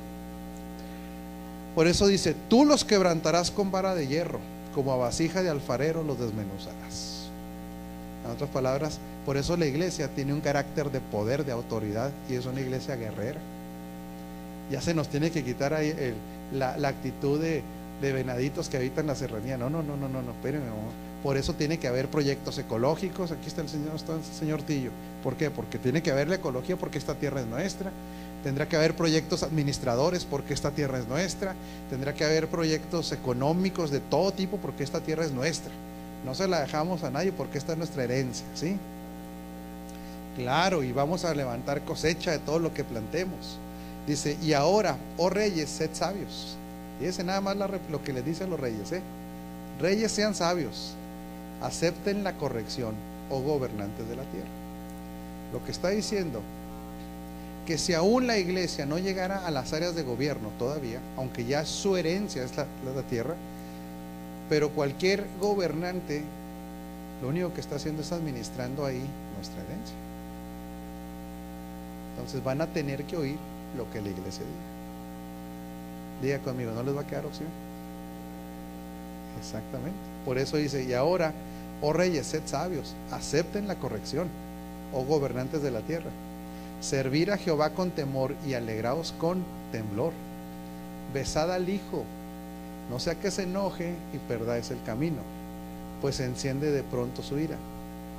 Por eso dice, tú los quebrantarás con vara de hierro, como a vasija de alfarero los desmenuzarás. En otras palabras, por eso la iglesia tiene un carácter de poder, de autoridad, y es una iglesia guerrera. Ya se nos tiene que quitar ahí el, la, actitud de, venaditos que habitan la serranía. No, no, no, no, no, no, espérenme. Por eso tiene que haber proyectos ecológicos. Aquí está el señor, está el señor Tillo. ¿Por qué? Porque tiene que haber la ecología porque esta tierra es nuestra. Tendrá que haber proyectos administradores porque esta tierra es nuestra. Tendrá que haber proyectos económicos de todo tipo porque esta tierra es nuestra. No se la dejamos a nadie porque esta es nuestra herencia, ¿sí? Claro, y vamos a levantar cosecha de todo lo que plantemos. Dice, y ahora, oh reyes, sed sabios. Ese nada más lo que les dicen los reyes. ¿eh? Reyes sean sabios, acepten la corrección, oh gobernantes de la tierra. Lo que está diciendo, que si aún la iglesia no llegara a las áreas de gobierno todavía, aunque ya su herencia es la, la tierra, pero cualquier gobernante lo único que está haciendo es administrando ahí nuestra herencia. Entonces van a tener que oír lo que la iglesia diga. Diga conmigo, ¿no les va a quedar opción? Exactamente. Por eso dice, y ahora, oh reyes, sed sabios, acepten la corrección, oh gobernantes de la tierra. Servir a Jehová con temor y alegraos con temblor. Besad al Hijo, no sea que se enoje y perdáis el camino, pues enciende de pronto su ira.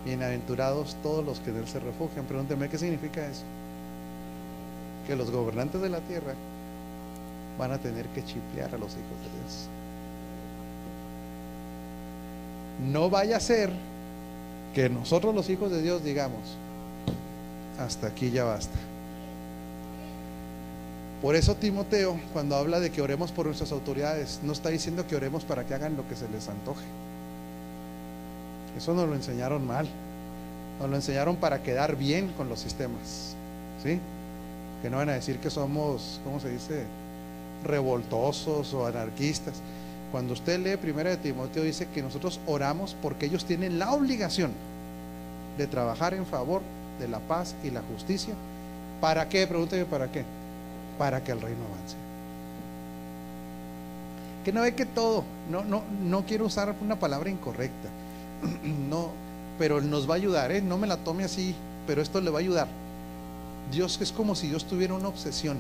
Bienaventurados todos los que en él se refugian. Pregúnteme qué significa eso que los gobernantes de la tierra van a tener que chiplear a los hijos de Dios. No vaya a ser que nosotros los hijos de Dios digamos, hasta aquí ya basta. Por eso Timoteo, cuando habla de que oremos por nuestras autoridades, no está diciendo que oremos para que hagan lo que se les antoje. Eso nos lo enseñaron mal. Nos lo enseñaron para quedar bien con los sistemas. ¿Sí? que no van a decir que somos, ¿cómo se dice?, revoltosos o anarquistas. Cuando usted lee Primera de Timoteo dice que nosotros oramos porque ellos tienen la obligación de trabajar en favor de la paz y la justicia. ¿Para qué? Pregúnteme para qué. Para que el reino avance. Que no ve que todo, no, no, no quiero usar una palabra incorrecta, no, pero nos va a ayudar, ¿eh? no me la tome así, pero esto le va a ayudar. Dios es como si Dios tuviera una obsesión,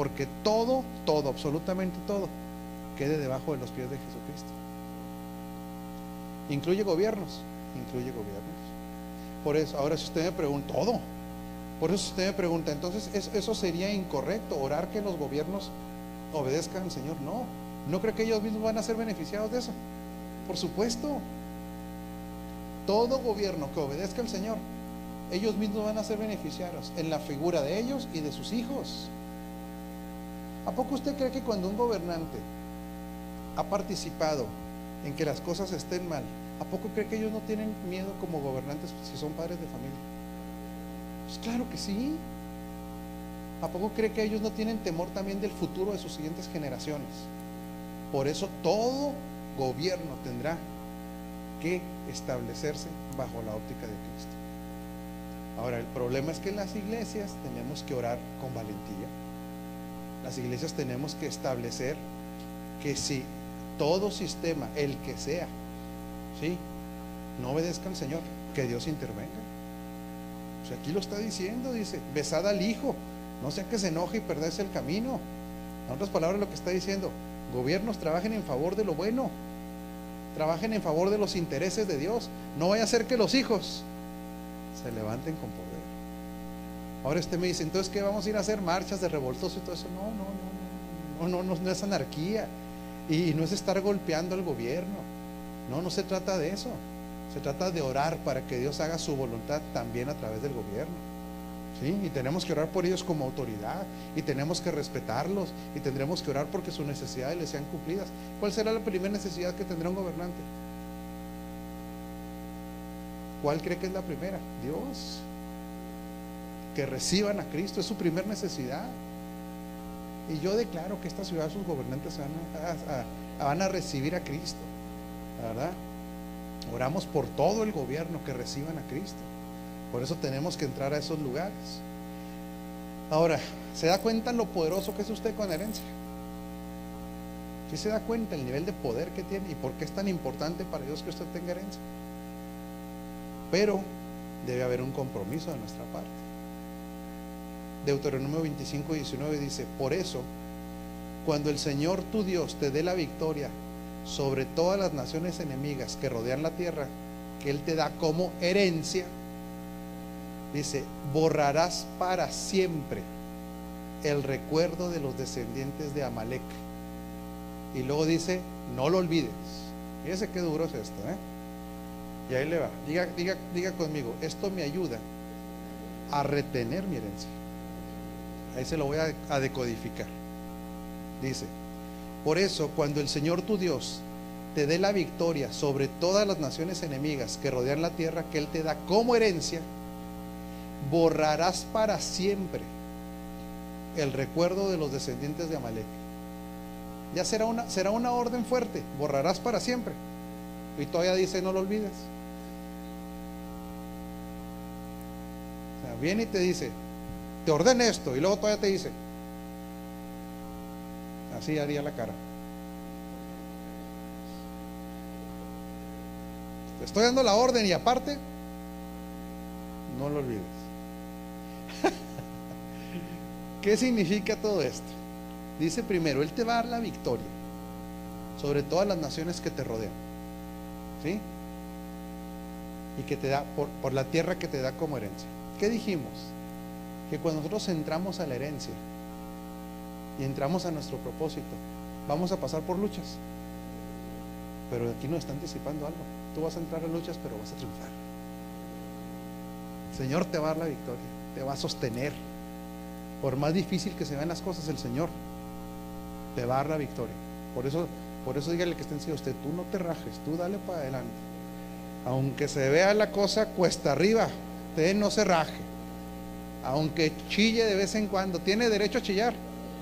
porque todo, todo, absolutamente todo, quede debajo de los pies de Jesucristo. Incluye gobiernos, incluye gobiernos. Por eso, ahora si usted me pregunta, todo, por eso usted me pregunta, entonces eso sería incorrecto, orar que los gobiernos obedezcan al Señor. No, no creo que ellos mismos van a ser beneficiados de eso. Por supuesto, todo gobierno que obedezca al Señor ellos mismos van a ser beneficiarios en la figura de ellos y de sus hijos. ¿A poco usted cree que cuando un gobernante ha participado en que las cosas estén mal, ¿a poco cree que ellos no tienen miedo como gobernantes si son padres de familia? Pues claro que sí. ¿A poco cree que ellos no tienen temor también del futuro de sus siguientes generaciones? Por eso todo gobierno tendrá que establecerse bajo la óptica de Cristo. Ahora, el problema es que en las iglesias tenemos que orar con valentía. Las iglesias tenemos que establecer que si todo sistema, el que sea, ¿sí? no obedezca al Señor, que Dios intervenga. Aquí lo está diciendo, dice, besad al Hijo, no sea que se enoje y perderse el camino. En otras palabras, lo que está diciendo, gobiernos trabajen en favor de lo bueno, trabajen en favor de los intereses de Dios. No vaya a ser que los hijos se levanten con poder. Ahora usted me dice, entonces, ¿qué vamos a ir a hacer? Marchas de revoltoso y todo eso. No, no, no, no, no, no es anarquía. Y no es estar golpeando al gobierno. No, no se trata de eso. Se trata de orar para que Dios haga su voluntad también a través del gobierno. ¿Sí? Y tenemos que orar por ellos como autoridad. Y tenemos que respetarlos. Y tendremos que orar porque sus necesidades les sean cumplidas. ¿Cuál será la primera necesidad que tendrá un gobernante? ¿Cuál cree que es la primera? Dios. Que reciban a Cristo es su primera necesidad. Y yo declaro que esta ciudad, sus gobernantes van a, van a recibir a Cristo. ¿Verdad? Oramos por todo el gobierno que reciban a Cristo. Por eso tenemos que entrar a esos lugares. Ahora, ¿se da cuenta lo poderoso que es usted con herencia? ¿Sí se da cuenta el nivel de poder que tiene y por qué es tan importante para Dios que usted tenga herencia? Pero debe haber un compromiso de nuestra parte. Deuteronomio 25 y 19 dice, por eso, cuando el Señor tu Dios te dé la victoria sobre todas las naciones enemigas que rodean la tierra, que Él te da como herencia, dice, borrarás para siempre el recuerdo de los descendientes de Amalek. Y luego dice, no lo olvides. Fíjese qué duro es esto, ¿eh? Y ahí le va. Diga, diga, diga conmigo, esto me ayuda a retener mi herencia. Ahí se lo voy a, decodificar. Dice, por eso cuando el Señor tu Dios te dé la victoria sobre todas las naciones enemigas que rodean la tierra que Él te da como herencia, borrarás para siempre el recuerdo de los descendientes de Amalek. Ya será una, será una orden fuerte, borrarás para siempre. Y todavía dice, no lo olvides. O sea, viene y te dice, te ordena esto, y luego todavía te dice, así haría la cara. Te estoy dando la orden y aparte, no lo olvides. ¿Qué significa todo esto? Dice primero, Él te va a dar la victoria sobre todas las naciones que te rodean. ¿Sí? Y que te da por, por la tierra que te da como herencia. ¿Qué dijimos? Que cuando nosotros entramos a la herencia y entramos a nuestro propósito, vamos a pasar por luchas. Pero aquí nos está anticipando algo. Tú vas a entrar en luchas, pero vas a triunfar. El Señor te va a dar la victoria, te va a sostener. Por más difícil que se vean las cosas, el Señor te va a dar la victoria. Por eso, por eso dígale que esté encima usted, tú no te rajes, tú dale para adelante. Aunque se vea la cosa cuesta arriba, usted no se raje. Aunque chille de vez en cuando, tiene derecho a chillar.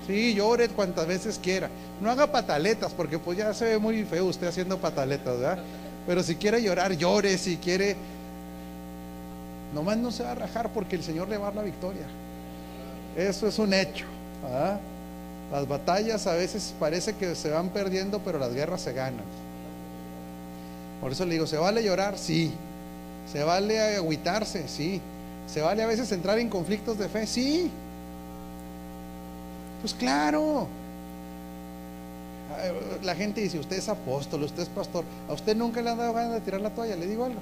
Sí, llore cuantas veces quiera. No haga pataletas, porque pues ya se ve muy feo usted haciendo pataletas, ¿verdad? Pero si quiere llorar, llore. Si quiere, nomás no se va a rajar porque el Señor le va a dar la victoria. Eso es un hecho. Las batallas a veces parece que se van perdiendo, pero las guerras se ganan. Por eso le digo, ¿se vale llorar? Sí. ¿Se vale agüitarse? Sí. ¿Se vale a veces entrar en conflictos de fe? Sí. Pues claro. La gente dice, usted es apóstol, usted es pastor. ¿A usted nunca le han dado ganas de tirar la toalla? ¿Le digo algo?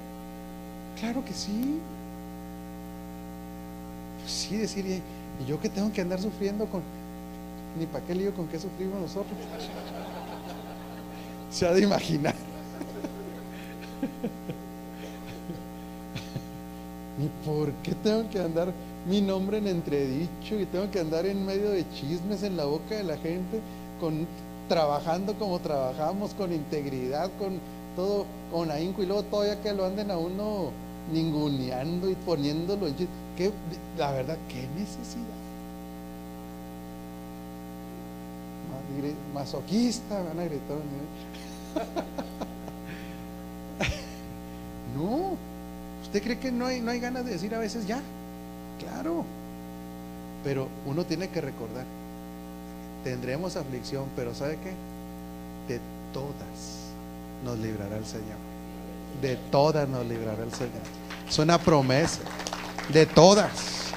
Claro que sí. Pues sí, decir, ¿y yo que tengo que andar sufriendo con... Ni para qué lío con qué sufrimos nosotros. Se ha de imaginar. ¿Y por qué tengo que andar mi nombre en entredicho y tengo que andar en medio de chismes en la boca de la gente, con, trabajando como trabajamos, con integridad, con todo, con ahínco, y luego todavía que lo anden a uno ninguneando y poniéndolo en ¿Qué, La verdad, qué necesidad. Masoquista, van a gritar. ¿Usted cree que no hay, no hay ganas de decir a veces ya? Claro. Pero uno tiene que recordar, tendremos aflicción, pero ¿sabe qué? De todas nos librará el Señor. De todas nos librará el Señor. Es una promesa. De todas.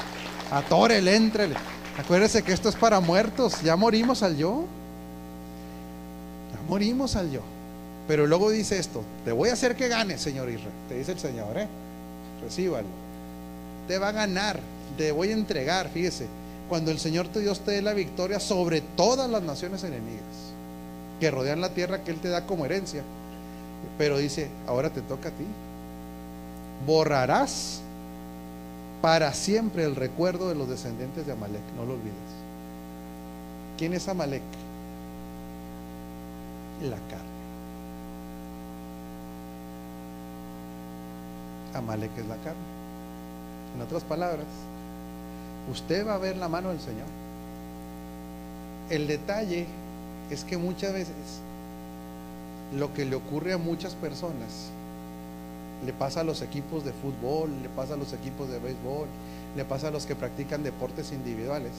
Atórele, entrele. Acuérdese que esto es para muertos. Ya morimos al yo. Ya morimos al yo. Pero luego dice esto: Te voy a hacer que gane, Señor Israel. Te dice el Señor, ¿eh? Recíbalo. Te va a ganar. Te voy a entregar. Fíjese. Cuando el Señor te Dios te dé la victoria sobre todas las naciones enemigas que rodean la tierra que Él te da como herencia. Pero dice: Ahora te toca a ti. Borrarás para siempre el recuerdo de los descendientes de Amalek, no lo olvides. ¿Quién es Amalek? La carne. Amalek es la carne. En otras palabras, usted va a ver la mano del Señor. El detalle es que muchas veces lo que le ocurre a muchas personas le pasa a los equipos de fútbol, le pasa a los equipos de béisbol, le pasa a los que practican deportes individuales.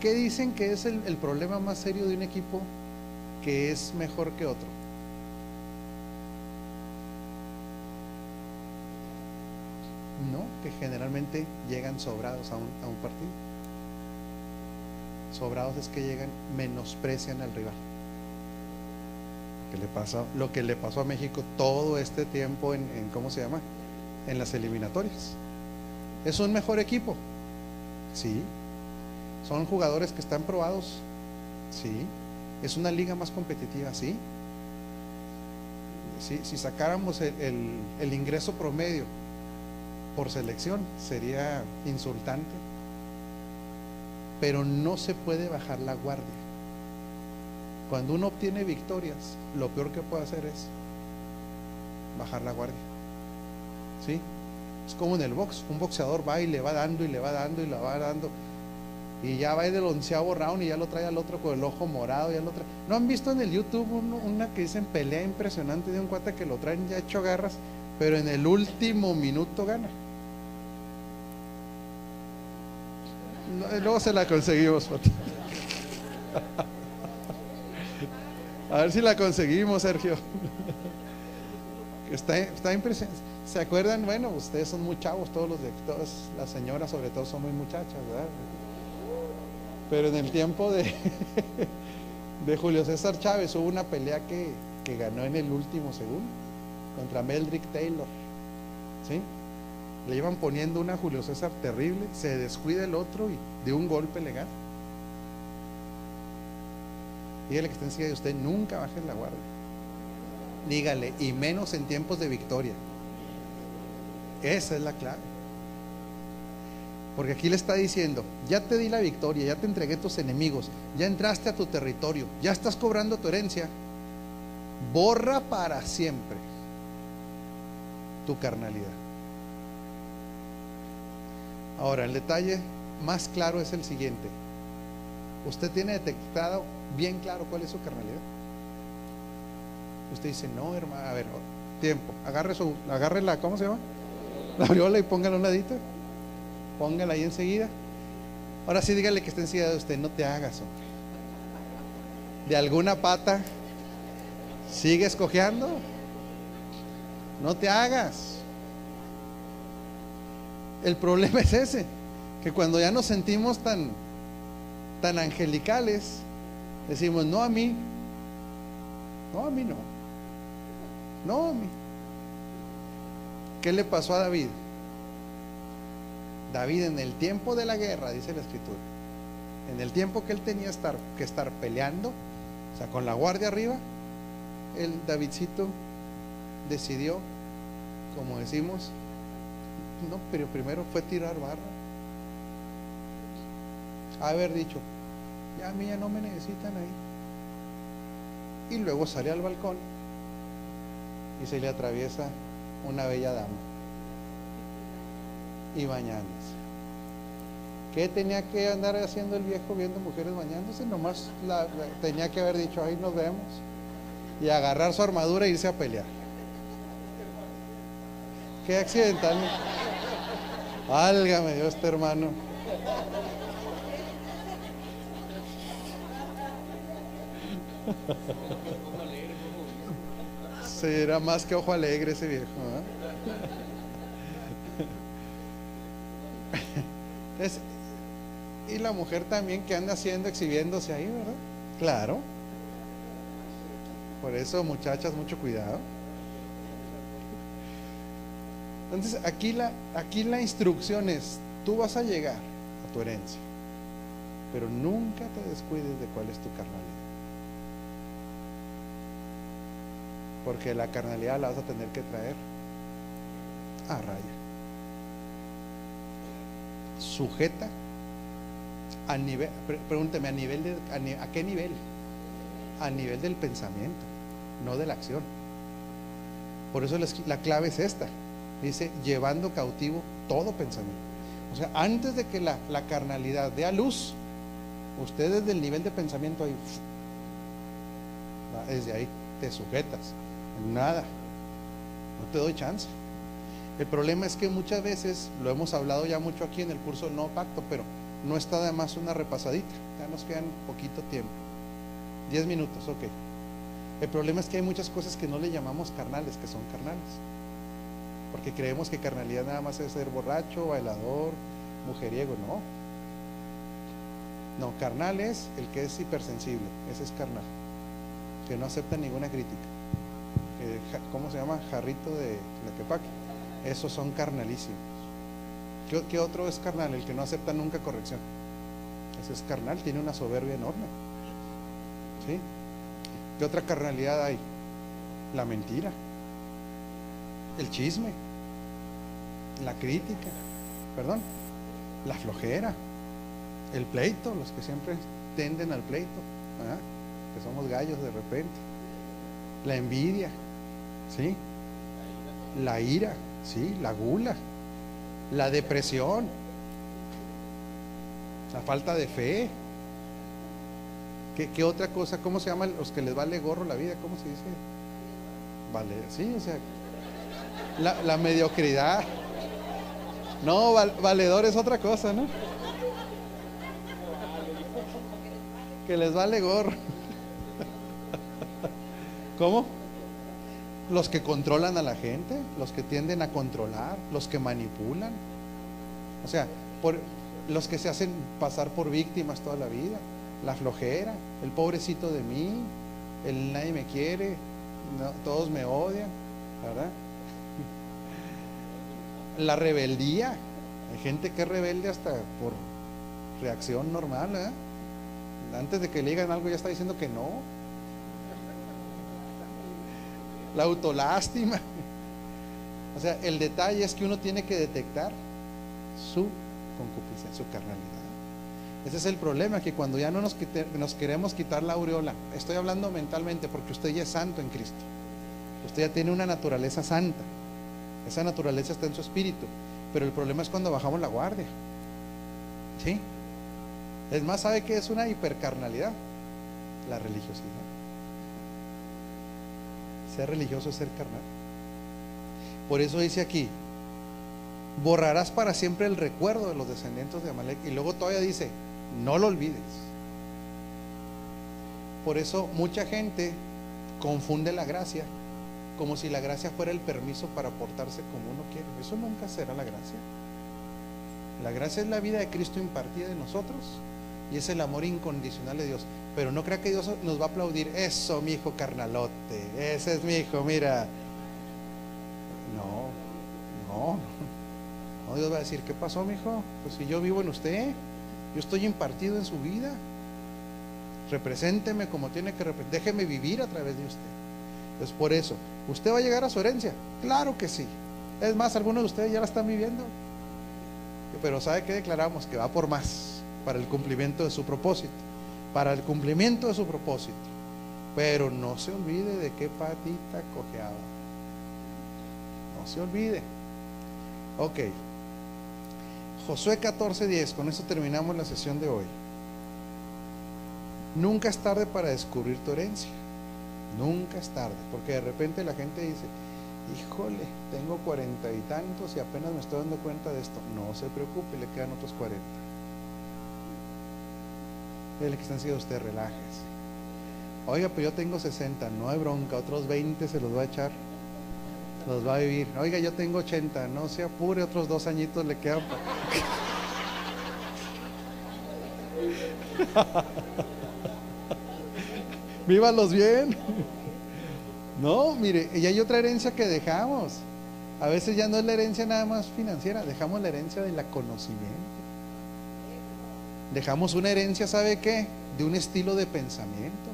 ¿Qué dicen que es el, el problema más serio de un equipo que es mejor que otro? No, que generalmente llegan sobrados a un, a un partido. Sobrados es que llegan, menosprecian al rival le pasó, lo que le pasó a México todo este tiempo en, en, ¿cómo se llama? En las eliminatorias. ¿Es un mejor equipo? Sí. ¿Son jugadores que están probados? Sí. ¿Es una liga más competitiva? Sí. Si, si sacáramos el, el ingreso promedio por selección, sería insultante. Pero no se puede bajar la guardia. Cuando uno obtiene victorias, lo peor que puede hacer es bajar la guardia. ¿Sí? Es como en el box. Un boxeador va y le va dando y le va dando y le va dando. Y ya va del onceavo round y ya lo trae al otro con el ojo morado y al otro. ¿No han visto en el YouTube una que dicen pelea impresionante de un cuate que lo traen ya hecho garras, pero en el último minuto gana? Luego se la conseguimos, A ver si la conseguimos, Sergio. Está, está impresionante. ¿Se acuerdan? Bueno, ustedes son muy chavos, todos los de todas las señoras, sobre todo, son muy muchachas, ¿verdad? Pero en el tiempo de, de Julio César Chávez hubo una pelea que, que ganó en el último segundo contra Meldrick Taylor. ¿Sí? Le iban poniendo una Julio César terrible, se descuida el otro y de un golpe le gana. Dígale que está encima de usted, nunca baje la guardia. Dígale, y menos en tiempos de victoria. Esa es la clave. Porque aquí le está diciendo, ya te di la victoria, ya te entregué tus enemigos, ya entraste a tu territorio, ya estás cobrando tu herencia. Borra para siempre tu carnalidad. Ahora, el detalle más claro es el siguiente. Usted tiene detectado bien claro cuál es su carnalidad. Usted dice, no, hermano, a ver, tiempo, agarre su, agarre la, ¿cómo se llama? La viola y póngala a un ladito. Póngala ahí enseguida. Ahora sí dígale que está enseguida de usted, no te hagas. De alguna pata, sigue escogeando. No te hagas. El problema es ese, que cuando ya nos sentimos tan, tan angelicales, decimos, no a mí, no a mí no, no a mí. ¿Qué le pasó a David? David en el tiempo de la guerra, dice la escritura, en el tiempo que él tenía que estar peleando, o sea, con la guardia arriba, el Davidcito decidió, como decimos, no, pero primero fue tirar barra. Haber dicho, ya a mí ya no me necesitan ahí. Y luego sale al balcón y se le atraviesa una bella dama y bañándose. ¿Qué tenía que andar haciendo el viejo viendo mujeres bañándose? Nomás la, la, tenía que haber dicho, ahí nos vemos. Y agarrar su armadura e irse a pelear. ¿Qué accidental? Válgame Dios, este hermano. Será más que ojo alegre ese viejo. y la mujer también que anda haciendo, exhibiéndose ahí, ¿verdad? Claro. Por eso, muchachas, mucho cuidado. Entonces, aquí la, aquí la instrucción es, tú vas a llegar a tu herencia, pero nunca te descuides de cuál es tu carnalidad. Porque la carnalidad la vas a tener que traer a raya. Sujeta a nivel, pregúnteme, a nivel de, a, qué nivel? A nivel del pensamiento, no de la acción. Por eso la clave es esta. Dice, llevando cautivo todo pensamiento. O sea, antes de que la, la carnalidad dé a luz, ustedes del nivel de pensamiento ahí, desde ahí te sujetas. Nada. No te doy chance. El problema es que muchas veces, lo hemos hablado ya mucho aquí en el curso del Nuevo Pacto, pero no está además una repasadita. Ya nos quedan poquito tiempo. Diez minutos, ok. El problema es que hay muchas cosas que no le llamamos carnales, que son carnales. Porque creemos que carnalidad nada más es ser borracho, bailador, mujeriego. No. No, carnal es el que es hipersensible. Ese es carnal. Que no acepta ninguna crítica. ¿cómo se llama? Jarrito de Tlaquepaque. Esos son carnalísimos. ¿Qué, otro es carnal? El que no acepta nunca corrección. Ese es carnal, tiene una soberbia enorme. ¿Sí? ¿Qué otra carnalidad hay? La mentira, el chisme, la crítica, perdón, la flojera, el pleito, los que siempre tenden al pleito, que somos gallos de repente, la envidia, ¿sí? La ira, ¿sí? La gula, la depresión, la falta de fe. ¿Qué, otra cosa? ¿Cómo se llama los que les vale gorro la vida? ¿Cómo se dice? Vale, sí, o sea, la, mediocridad. No, valedor es otra cosa, ¿no? Que les vale gorro. ¿Cómo? los que controlan a la gente, los que tienden a controlar, los que manipulan. O sea, por, los que se hacen pasar por víctimas toda la vida, la flojera, el pobrecito de mí, el nadie me quiere, todos me odian, ¿verdad? La rebeldía, hay gente que es rebelde hasta por reacción normal, ¿eh? Antes de que le digan algo ya está diciendo que no la autolástima. O sea, el detalle es que uno tiene que detectar su concupiscencia, su carnalidad. Ese es el problema, que cuando ya no nos, nos queremos quitar la aureola, estoy hablando mentalmente porque usted ya es santo en Cristo. Usted ya tiene una naturaleza santa. Esa naturaleza está en su espíritu. Pero el problema es cuando bajamos la guardia. ¿Sí? Es más, ¿sabe que es una hipercarnalidad? La religiosidad. Ser religioso es ser carnal. Por eso dice aquí, borrarás para siempre el recuerdo de los descendientes de Amalek. Y luego todavía dice, no lo olvides. Por eso mucha gente confunde la gracia como si la gracia fuera el permiso para portarse como uno quiere. Eso nunca será la gracia. La gracia es la vida de Cristo impartida de nosotros y es el amor incondicional de Dios. Pero no crea que Dios nos va a aplaudir. Eso, mi hijo carnalote. Ese es mi hijo, mira. No, no. No, Dios va a decir, ¿qué pasó, mi hijo? Pues si yo vivo en usted, yo estoy impartido en su vida. Represénteme como tiene que representar. Déjeme vivir a través de usted. Pues por eso, ¿usted va a llegar a su herencia? Claro que sí. Es más, algunos de ustedes ya la están viviendo. Pero ¿sabe qué declaramos? Que va por más para el cumplimiento de su propósito, para el cumplimiento de su propósito. Pero no se olvide de qué patita cojeaba. No se olvide. Ok. Josué 14:10, con eso terminamos la sesión de hoy. Nunca es tarde para descubrir tu herencia. Nunca es tarde, porque de repente la gente dice, híjole, tengo cuarenta y tantos y apenas me estoy dando cuenta de esto. No se preocupe, le quedan otros cuarenta. El que están siendo usted, relájese. Oiga, pues yo tengo 60, no hay bronca, otros 20 se los va a echar, los va a vivir. Oiga, yo tengo 80, no se apure, otros dos añitos le quedan. Vívalos bien. No, mire, y hay otra herencia que dejamos. A veces ya no es la herencia nada más financiera, dejamos la herencia de la conocimiento. Dejamos una herencia, ¿sabe qué? De un estilo de pensamiento.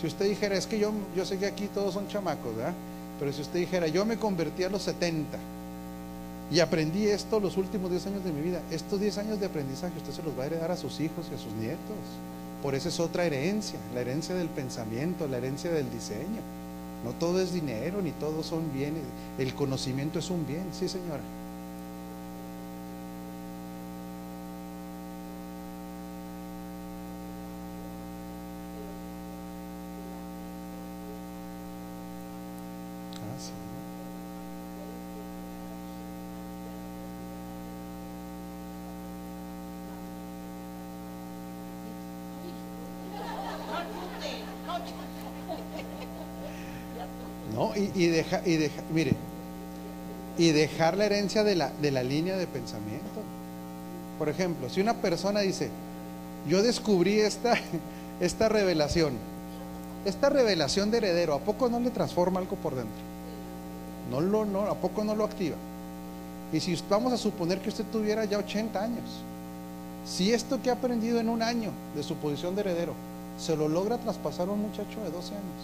Si usted dijera, es que yo, yo sé que aquí todos son chamacos, ¿verdad? Pero si usted dijera, yo me convertí a los 70 y aprendí esto los últimos 10 años de mi vida, estos 10 años de aprendizaje usted se los va a heredar a sus hijos y a sus nietos. Por eso es otra herencia, la herencia del pensamiento, la herencia del diseño. No todo es dinero, ni todos son bienes. El conocimiento es un bien, sí señora. Ah, sí. No, y, y y mire, y dejar la herencia de la, de la línea de pensamiento. Por ejemplo, si una persona dice, yo descubrí esta, esta revelación, esta revelación de heredero, ¿a poco no le transforma algo por dentro? No lo, no, ¿a poco no lo activa? Y si vamos a suponer que usted tuviera ya 80 años, si esto que ha aprendido en un año de su posición de heredero se lo logra traspasar a un muchacho de 12 años,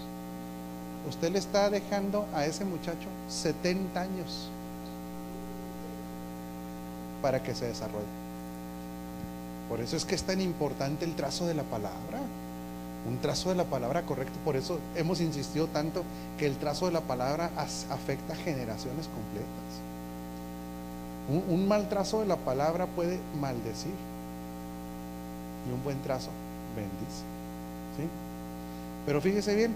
usted le está dejando a ese muchacho 70 años para que se desarrolle. Por eso es que es tan importante el trazo de la palabra. Un trazo de la palabra correcto. Por eso hemos insistido tanto que el trazo de la palabra afecta generaciones completas. Un, un mal trazo de la palabra puede maldecir. Y un buen trazo bendice. ¿Sí? Pero fíjese bien,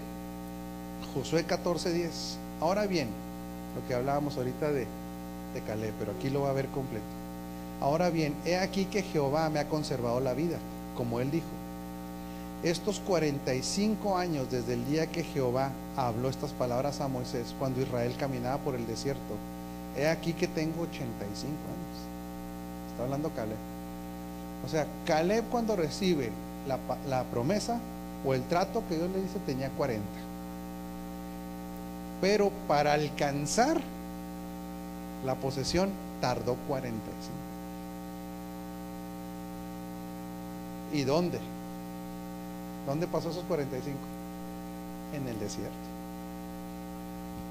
Josué 14:10. Ahora bien, lo que hablábamos ahorita de, de Caleb, pero aquí lo va a ver completo. Ahora bien, he aquí que Jehová me ha conservado la vida, como él dijo. Estos 45 años desde el día que Jehová habló estas palabras a Moisés, cuando Israel caminaba por el desierto, he aquí que tengo 85 años. Está hablando Caleb. O sea, Caleb cuando recibe la, la promesa o el trato que Dios le dice tenía 40 pero para alcanzar la posesión tardó 45. ¿Y dónde? ¿Dónde pasó esos 45? En el desierto.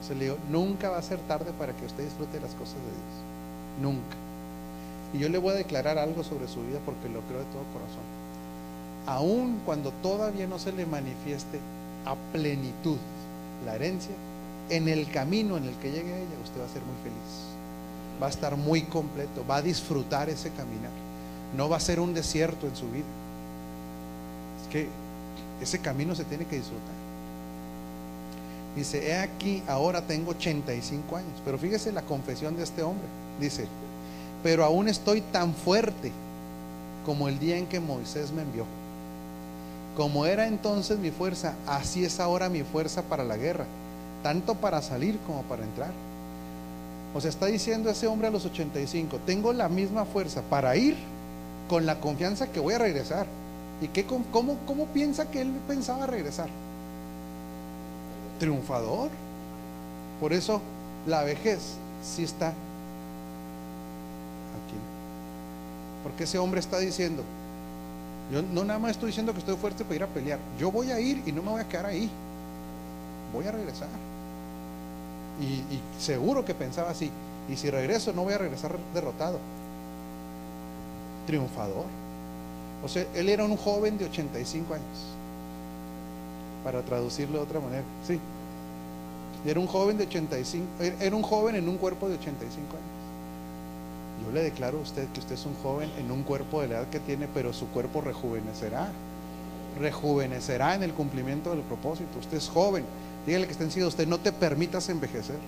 Se le digo, nunca va a ser tarde para que usted disfrute las cosas de Dios. Nunca. Y yo le voy a declarar algo sobre su vida porque lo creo de todo corazón. Aun cuando todavía no se le manifieste a plenitud la herencia, en el camino en el que llegue a ella, usted va a ser muy feliz. Va a estar muy completo, va a disfrutar ese caminar. No va a ser un desierto en su vida. Es que ese camino se tiene que disfrutar. Dice, he aquí, ahora tengo 85 años. Pero fíjese la confesión de este hombre. Dice, pero aún estoy tan fuerte como el día en que Moisés me envió. Como era entonces mi fuerza, así es ahora mi fuerza para la guerra tanto para salir como para entrar. O sea, está diciendo ese hombre a los 85, tengo la misma fuerza para ir con la confianza que voy a regresar. ¿Y qué, cómo, cómo piensa que él pensaba regresar? Triunfador. Por eso la vejez sí está aquí. Porque ese hombre está diciendo, yo no nada más estoy diciendo que estoy fuerte para ir a pelear, yo voy a ir y no me voy a quedar ahí, voy a regresar. Y, seguro que pensaba así. Y si regreso, no voy a regresar derrotado. Triunfador. O sea, él era un joven de 85 años. Para traducirlo de otra manera. Sí. Era un joven de 85. Era un joven en un cuerpo de 85 años. Yo le declaro a usted que usted es un joven en un cuerpo de la edad que tiene, pero su cuerpo rejuvenecerá. Rejuvenecerá en el cumplimiento del propósito. Usted es joven Dígale que está encima usted, no te permitas envejecer.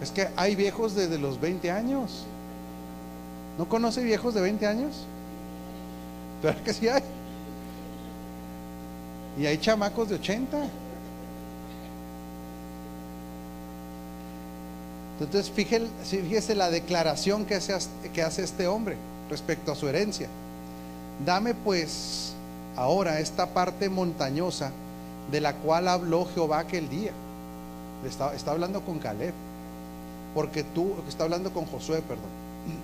Es que hay viejos desde los 20 años. ¿No conoce viejos de 20 años? Claro que sí hay. Y hay chamacos de 80. Entonces, fíjese, la declaración que hace este hombre respecto a su herencia. Dame pues ahora esta parte montañosa de la cual habló Jehová aquel día. Está, está hablando con Caleb. Porque tú, está hablando con Josué, perdón.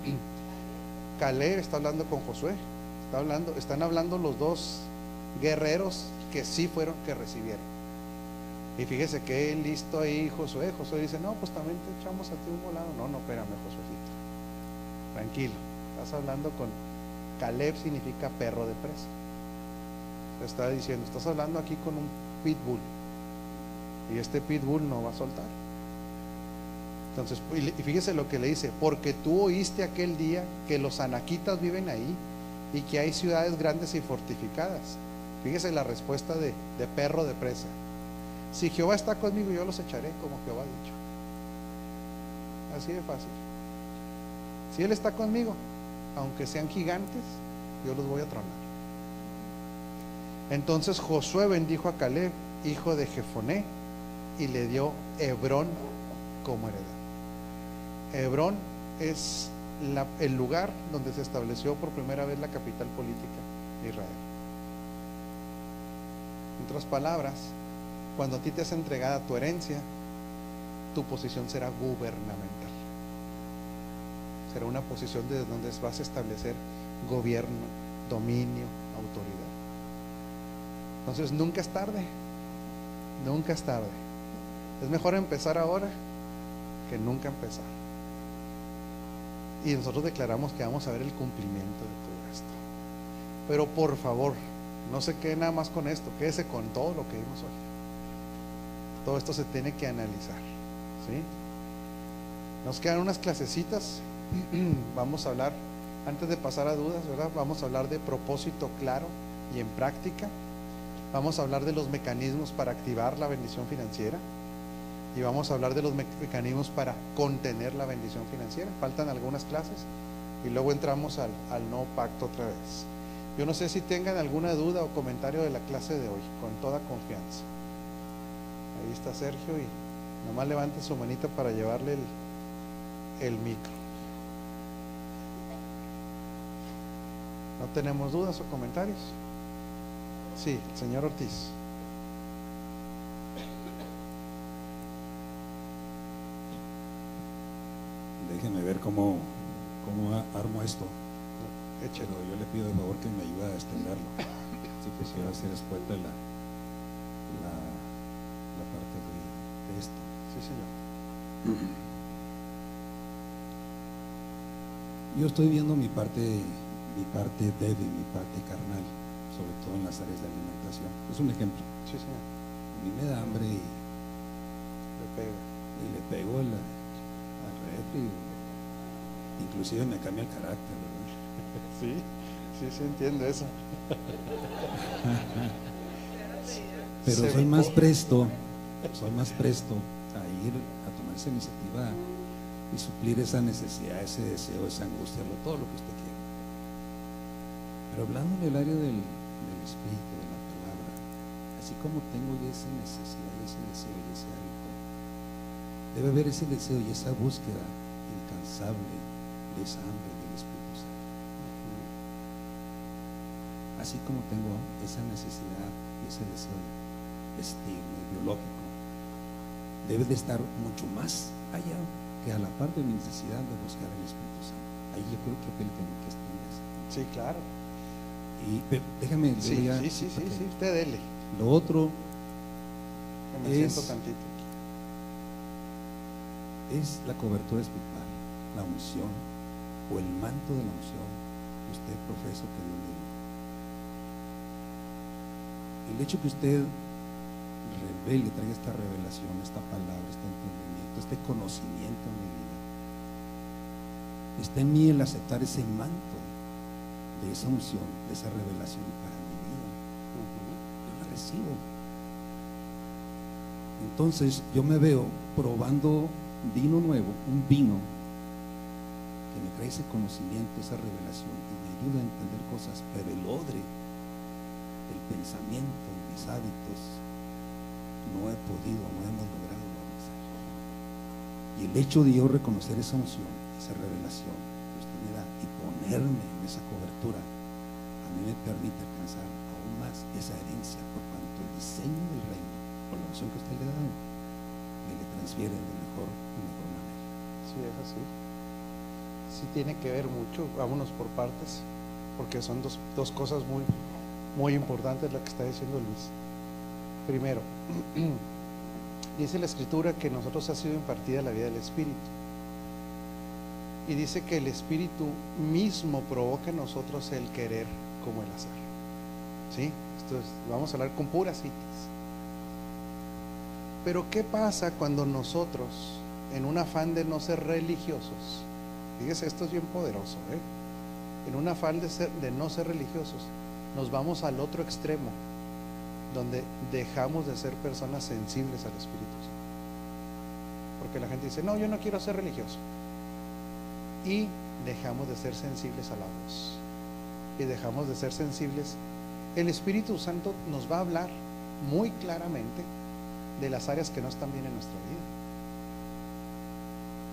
Caleb está hablando con Josué. Está hablando, están hablando los dos guerreros que sí fueron, que recibieron. Y fíjese que listo ahí Josué. Josué dice, no, pues también te echamos a ti un volado. No, no, espérame, Josuécito. Tranquilo. Estás hablando con Caleb significa perro de presa. Está diciendo, estás hablando aquí con un pitbull. Y este pitbull no va a soltar. Entonces, y fíjese lo que le dice, porque tú oíste aquel día que los anaquitas viven ahí y que hay ciudades grandes y fortificadas. Fíjese la respuesta de, perro de presa. Si Jehová está conmigo, yo los echaré, como Jehová ha dicho. Así de fácil. Si Él está conmigo, aunque sean gigantes, yo los voy a tronar. Entonces Josué bendijo a Caleb, hijo de Jefoné, y le dio Hebrón como heredad. Hebrón es el lugar donde se estableció por primera vez la capital política de Israel. En otras palabras, cuando a ti te es entregada tu herencia, tu posición será gubernamental. Será una posición desde donde vas a establecer gobierno, dominio, autoridad. Entonces nunca es tarde, nunca es tarde. Es mejor empezar ahora que nunca empezar. Y nosotros declaramos que vamos a ver el cumplimiento de todo esto. Pero por favor, no se quede nada más con esto, quédese con todo lo que vimos hoy. Todo esto se tiene que analizar. ¿sí? Nos quedan unas clasecitas. Vamos a hablar, antes de pasar a dudas, ¿verdad? Vamos a hablar de propósito claro y en práctica. Vamos a hablar de los mecanismos para activar la bendición financiera. Y vamos a hablar de los mecanismos para contener la bendición financiera. Faltan algunas clases. Y luego entramos al, al nuevo pacto otra vez. Yo no sé si tengan alguna duda o comentario de la clase de hoy, con toda confianza. Ahí está Sergio y nomás levante su manita para llevarle el, el micro. ¿No tenemos dudas o comentarios? Sí, señor Ortiz. Déjenme ver cómo, cómo armo esto. Pero yo le pido de favor que me ayude a extenderlo. Si quisiera hacer escueta la, la, la parte de, de esto. Sí, señor. Yo estoy viendo mi parte, mi parte débil, mi parte carnal, sobre todo en las áreas de alimentación. Es un ejemplo. Sí, señor. A mí me da hambre y Le pega. y le pego al, al refri. Inclusive me cambia el carácter, ¿verdad? Sí, sí, sí entiendo eso. Pero Se soy más presto, soy más presto a ir a tomar esa iniciativa y suplir esa necesidad, ese deseo, esa angustia, todo lo que usted quiera. Pero hablando en el área del, del espíritu, de la palabra, así como tengo esa necesidad, ese deseo y ese hábito, debe haber ese deseo y esa búsqueda incansable de esa hambre del Espíritu Santo. Así como tengo esa necesidad y ese deseo de vestirme biológico, debe de estar mucho más allá que a la par de mi necesidad de buscar al Espíritu Santo. Ahí yo creo que aquel que que extiendas. Sí, claro. Y déjame Sí, sí, sí, sí, sí, usted dele. Lo otro me Es- siento tantito. es la cobertura espiritual, la unción o el manto de la unción que usted profesa que Dios le dio. El hecho que usted revele, traiga esta revelación, esta palabra, este entendimiento, este conocimiento en mi vida, está en mí el aceptar ese manto de esa unción, de esa revelación para mi vida. Yo la recibo. Entonces yo me veo probando vino nuevo, un vino que me trae ese conocimiento, esa revelación y me ayuda a entender cosas, pero el odre, el pensamiento, mis hábitos, no he podido, no hemos logrado avanzar. Y el hecho de yo reconocer esa emoción, esa revelación y ponerme en esa cobertura, a mí me permite alcanzar aún más esa herencia por cuanto el diseño del reino, por la emoción que usted le da, me le transfiere de mejor, de mejor manera. Sí, es así. Sí tiene que ver mucho, vámonos por partes, porque son dos, dos cosas muy, muy importantes lo que está diciendo Luis. Primero, dice la escritura que nosotros ha sido impartida la vida del Espíritu. Y dice que el Espíritu mismo provoca en nosotros el querer como el hacer. ¿Sí? Esto es, vamos a hablar con puras citas. Pero ¿qué pasa cuando nosotros, en un afán de no ser religiosos, fíjese, esto es bien poderoso, ¿eh? en un afán de, ser, de no ser religiosos, nos vamos al otro extremo, donde dejamos de ser personas sensibles al Espíritu Santo. Porque la gente dice, no, yo no quiero ser religioso. Y dejamos de ser sensibles a la voz. Y dejamos de ser sensibles. El Espíritu Santo nos va a hablar muy claramente de las áreas que no están bien en nuestra vida.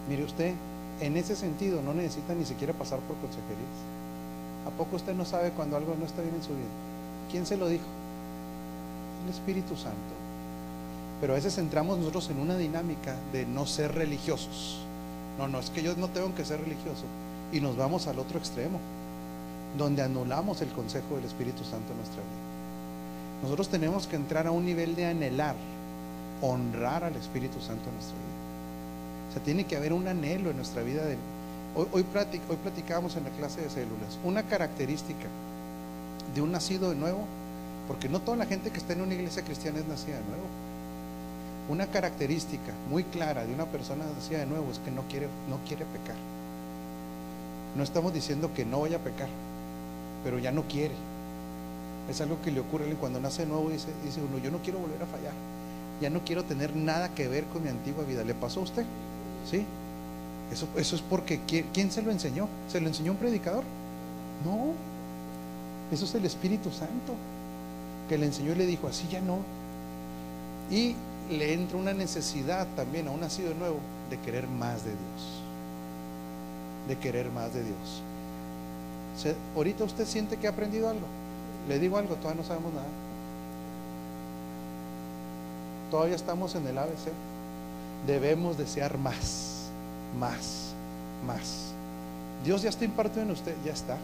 Mire usted, en ese sentido no necesita ni siquiera pasar por consejerías. ¿A poco usted no sabe cuando algo no está bien en su vida? ¿Quién se lo dijo? El Espíritu Santo. Pero a veces entramos nosotros en una dinámica de no ser religiosos. No, no, es que yo no tengo que ser religioso. Y nos vamos al otro extremo, donde anulamos el consejo del Espíritu Santo en nuestra vida. Nosotros tenemos que entrar a un nivel de anhelar, honrar al Espíritu Santo en nuestra vida. O sea, tiene que haber un anhelo en nuestra vida. De, hoy, hoy, hoy platicábamos en la clase de células. Una característica de un nacido de nuevo, porque no toda la gente que está en una iglesia cristiana es nacida de nuevo. Una característica muy clara de una persona nacida de nuevo es que no quiere, no quiere pecar. No estamos diciendo que no vaya a pecar, pero ya no quiere. Es algo que le ocurre cuando nace de nuevo, dice, dice uno, yo no quiero volver a fallar. Ya no quiero tener nada que ver con mi antigua vida. ¿Le pasó a usted? ¿Sí? Eso, eso es porque ¿quién se lo enseñó? ¿Se lo enseñó un predicador? No. Eso es el Espíritu Santo que le enseñó y le dijo, así ya no. Y le entra una necesidad también a un nacido de nuevo de querer más de Dios. De querer más de Dios. ¿Se, ahorita usted siente que ha aprendido algo. Le digo algo, todavía no sabemos nada. Todavía estamos en el ABC. Debemos desear más, más, más. Dios ya está impartido en usted, ya está.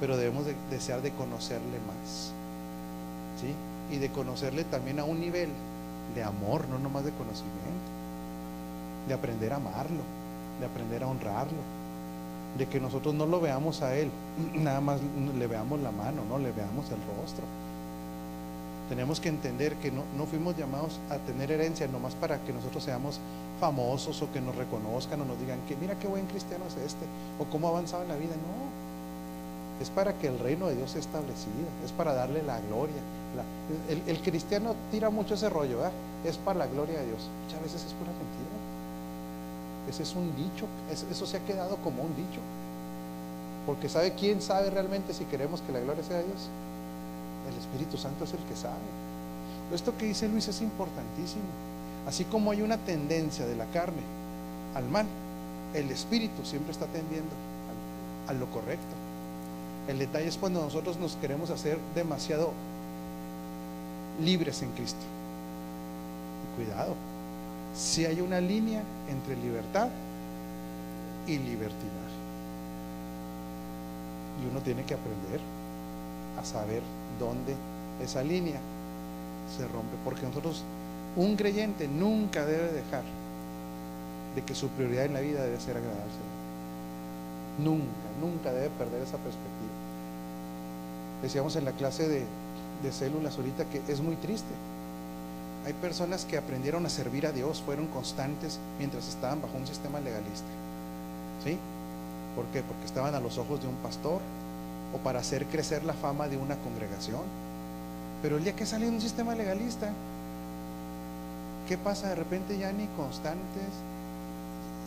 Pero debemos de desear de conocerle más. ¿Sí? Y de conocerle también a un nivel de amor, no nomás de conocimiento. De aprender a amarlo, de aprender a honrarlo. De que nosotros no lo veamos a Él, nada más le veamos la mano, no le veamos el rostro. Tenemos que entender que no, no, fuimos llamados a tener herencia nomás para que nosotros seamos famosos o que nos reconozcan o nos digan que mira qué buen cristiano es este o cómo avanzaba en la vida. No, es para que el reino de Dios sea establecido, es para darle la gloria. El, cristiano tira mucho ese rollo, ¿verdad? es para la gloria de Dios. Muchas veces es pura mentira. Ese es un dicho, es, eso se ha quedado como un dicho. Porque ¿sabe quién sabe realmente si queremos que la gloria sea de Dios? El Espíritu Santo es el que sabe. Esto que dice Luis es importantísimo. Así como hay una tendencia de la carne al mal, el Espíritu siempre está tendiendo a lo correcto. El detalle es cuando nosotros nos queremos hacer demasiado libres en Cristo. Y cuidado, si hay una línea entre libertad y libertinaje. Y uno tiene que aprender a saber dónde esa línea se rompe. Porque nosotros, un creyente nunca debe dejar de que su prioridad en la vida debe ser agradarse. Nunca, nunca debe perder esa perspectiva. Decíamos en la clase de, células ahorita que es muy triste. Hay personas que aprendieron a servir a Dios, fueron constantes mientras estaban bajo un sistema legalista. ¿Sí? ¿Por qué? Porque estaban a los ojos de un pastor, o para hacer crecer la fama de una congregación. Pero el día que sale un sistema legalista, ¿qué pasa? De repente ya ni constantes,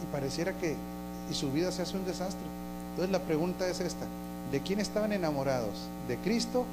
y pareciera que y su vida se hace un desastre. Entonces la pregunta es esta, ¿de quién estaban enamorados? ¿De Cristo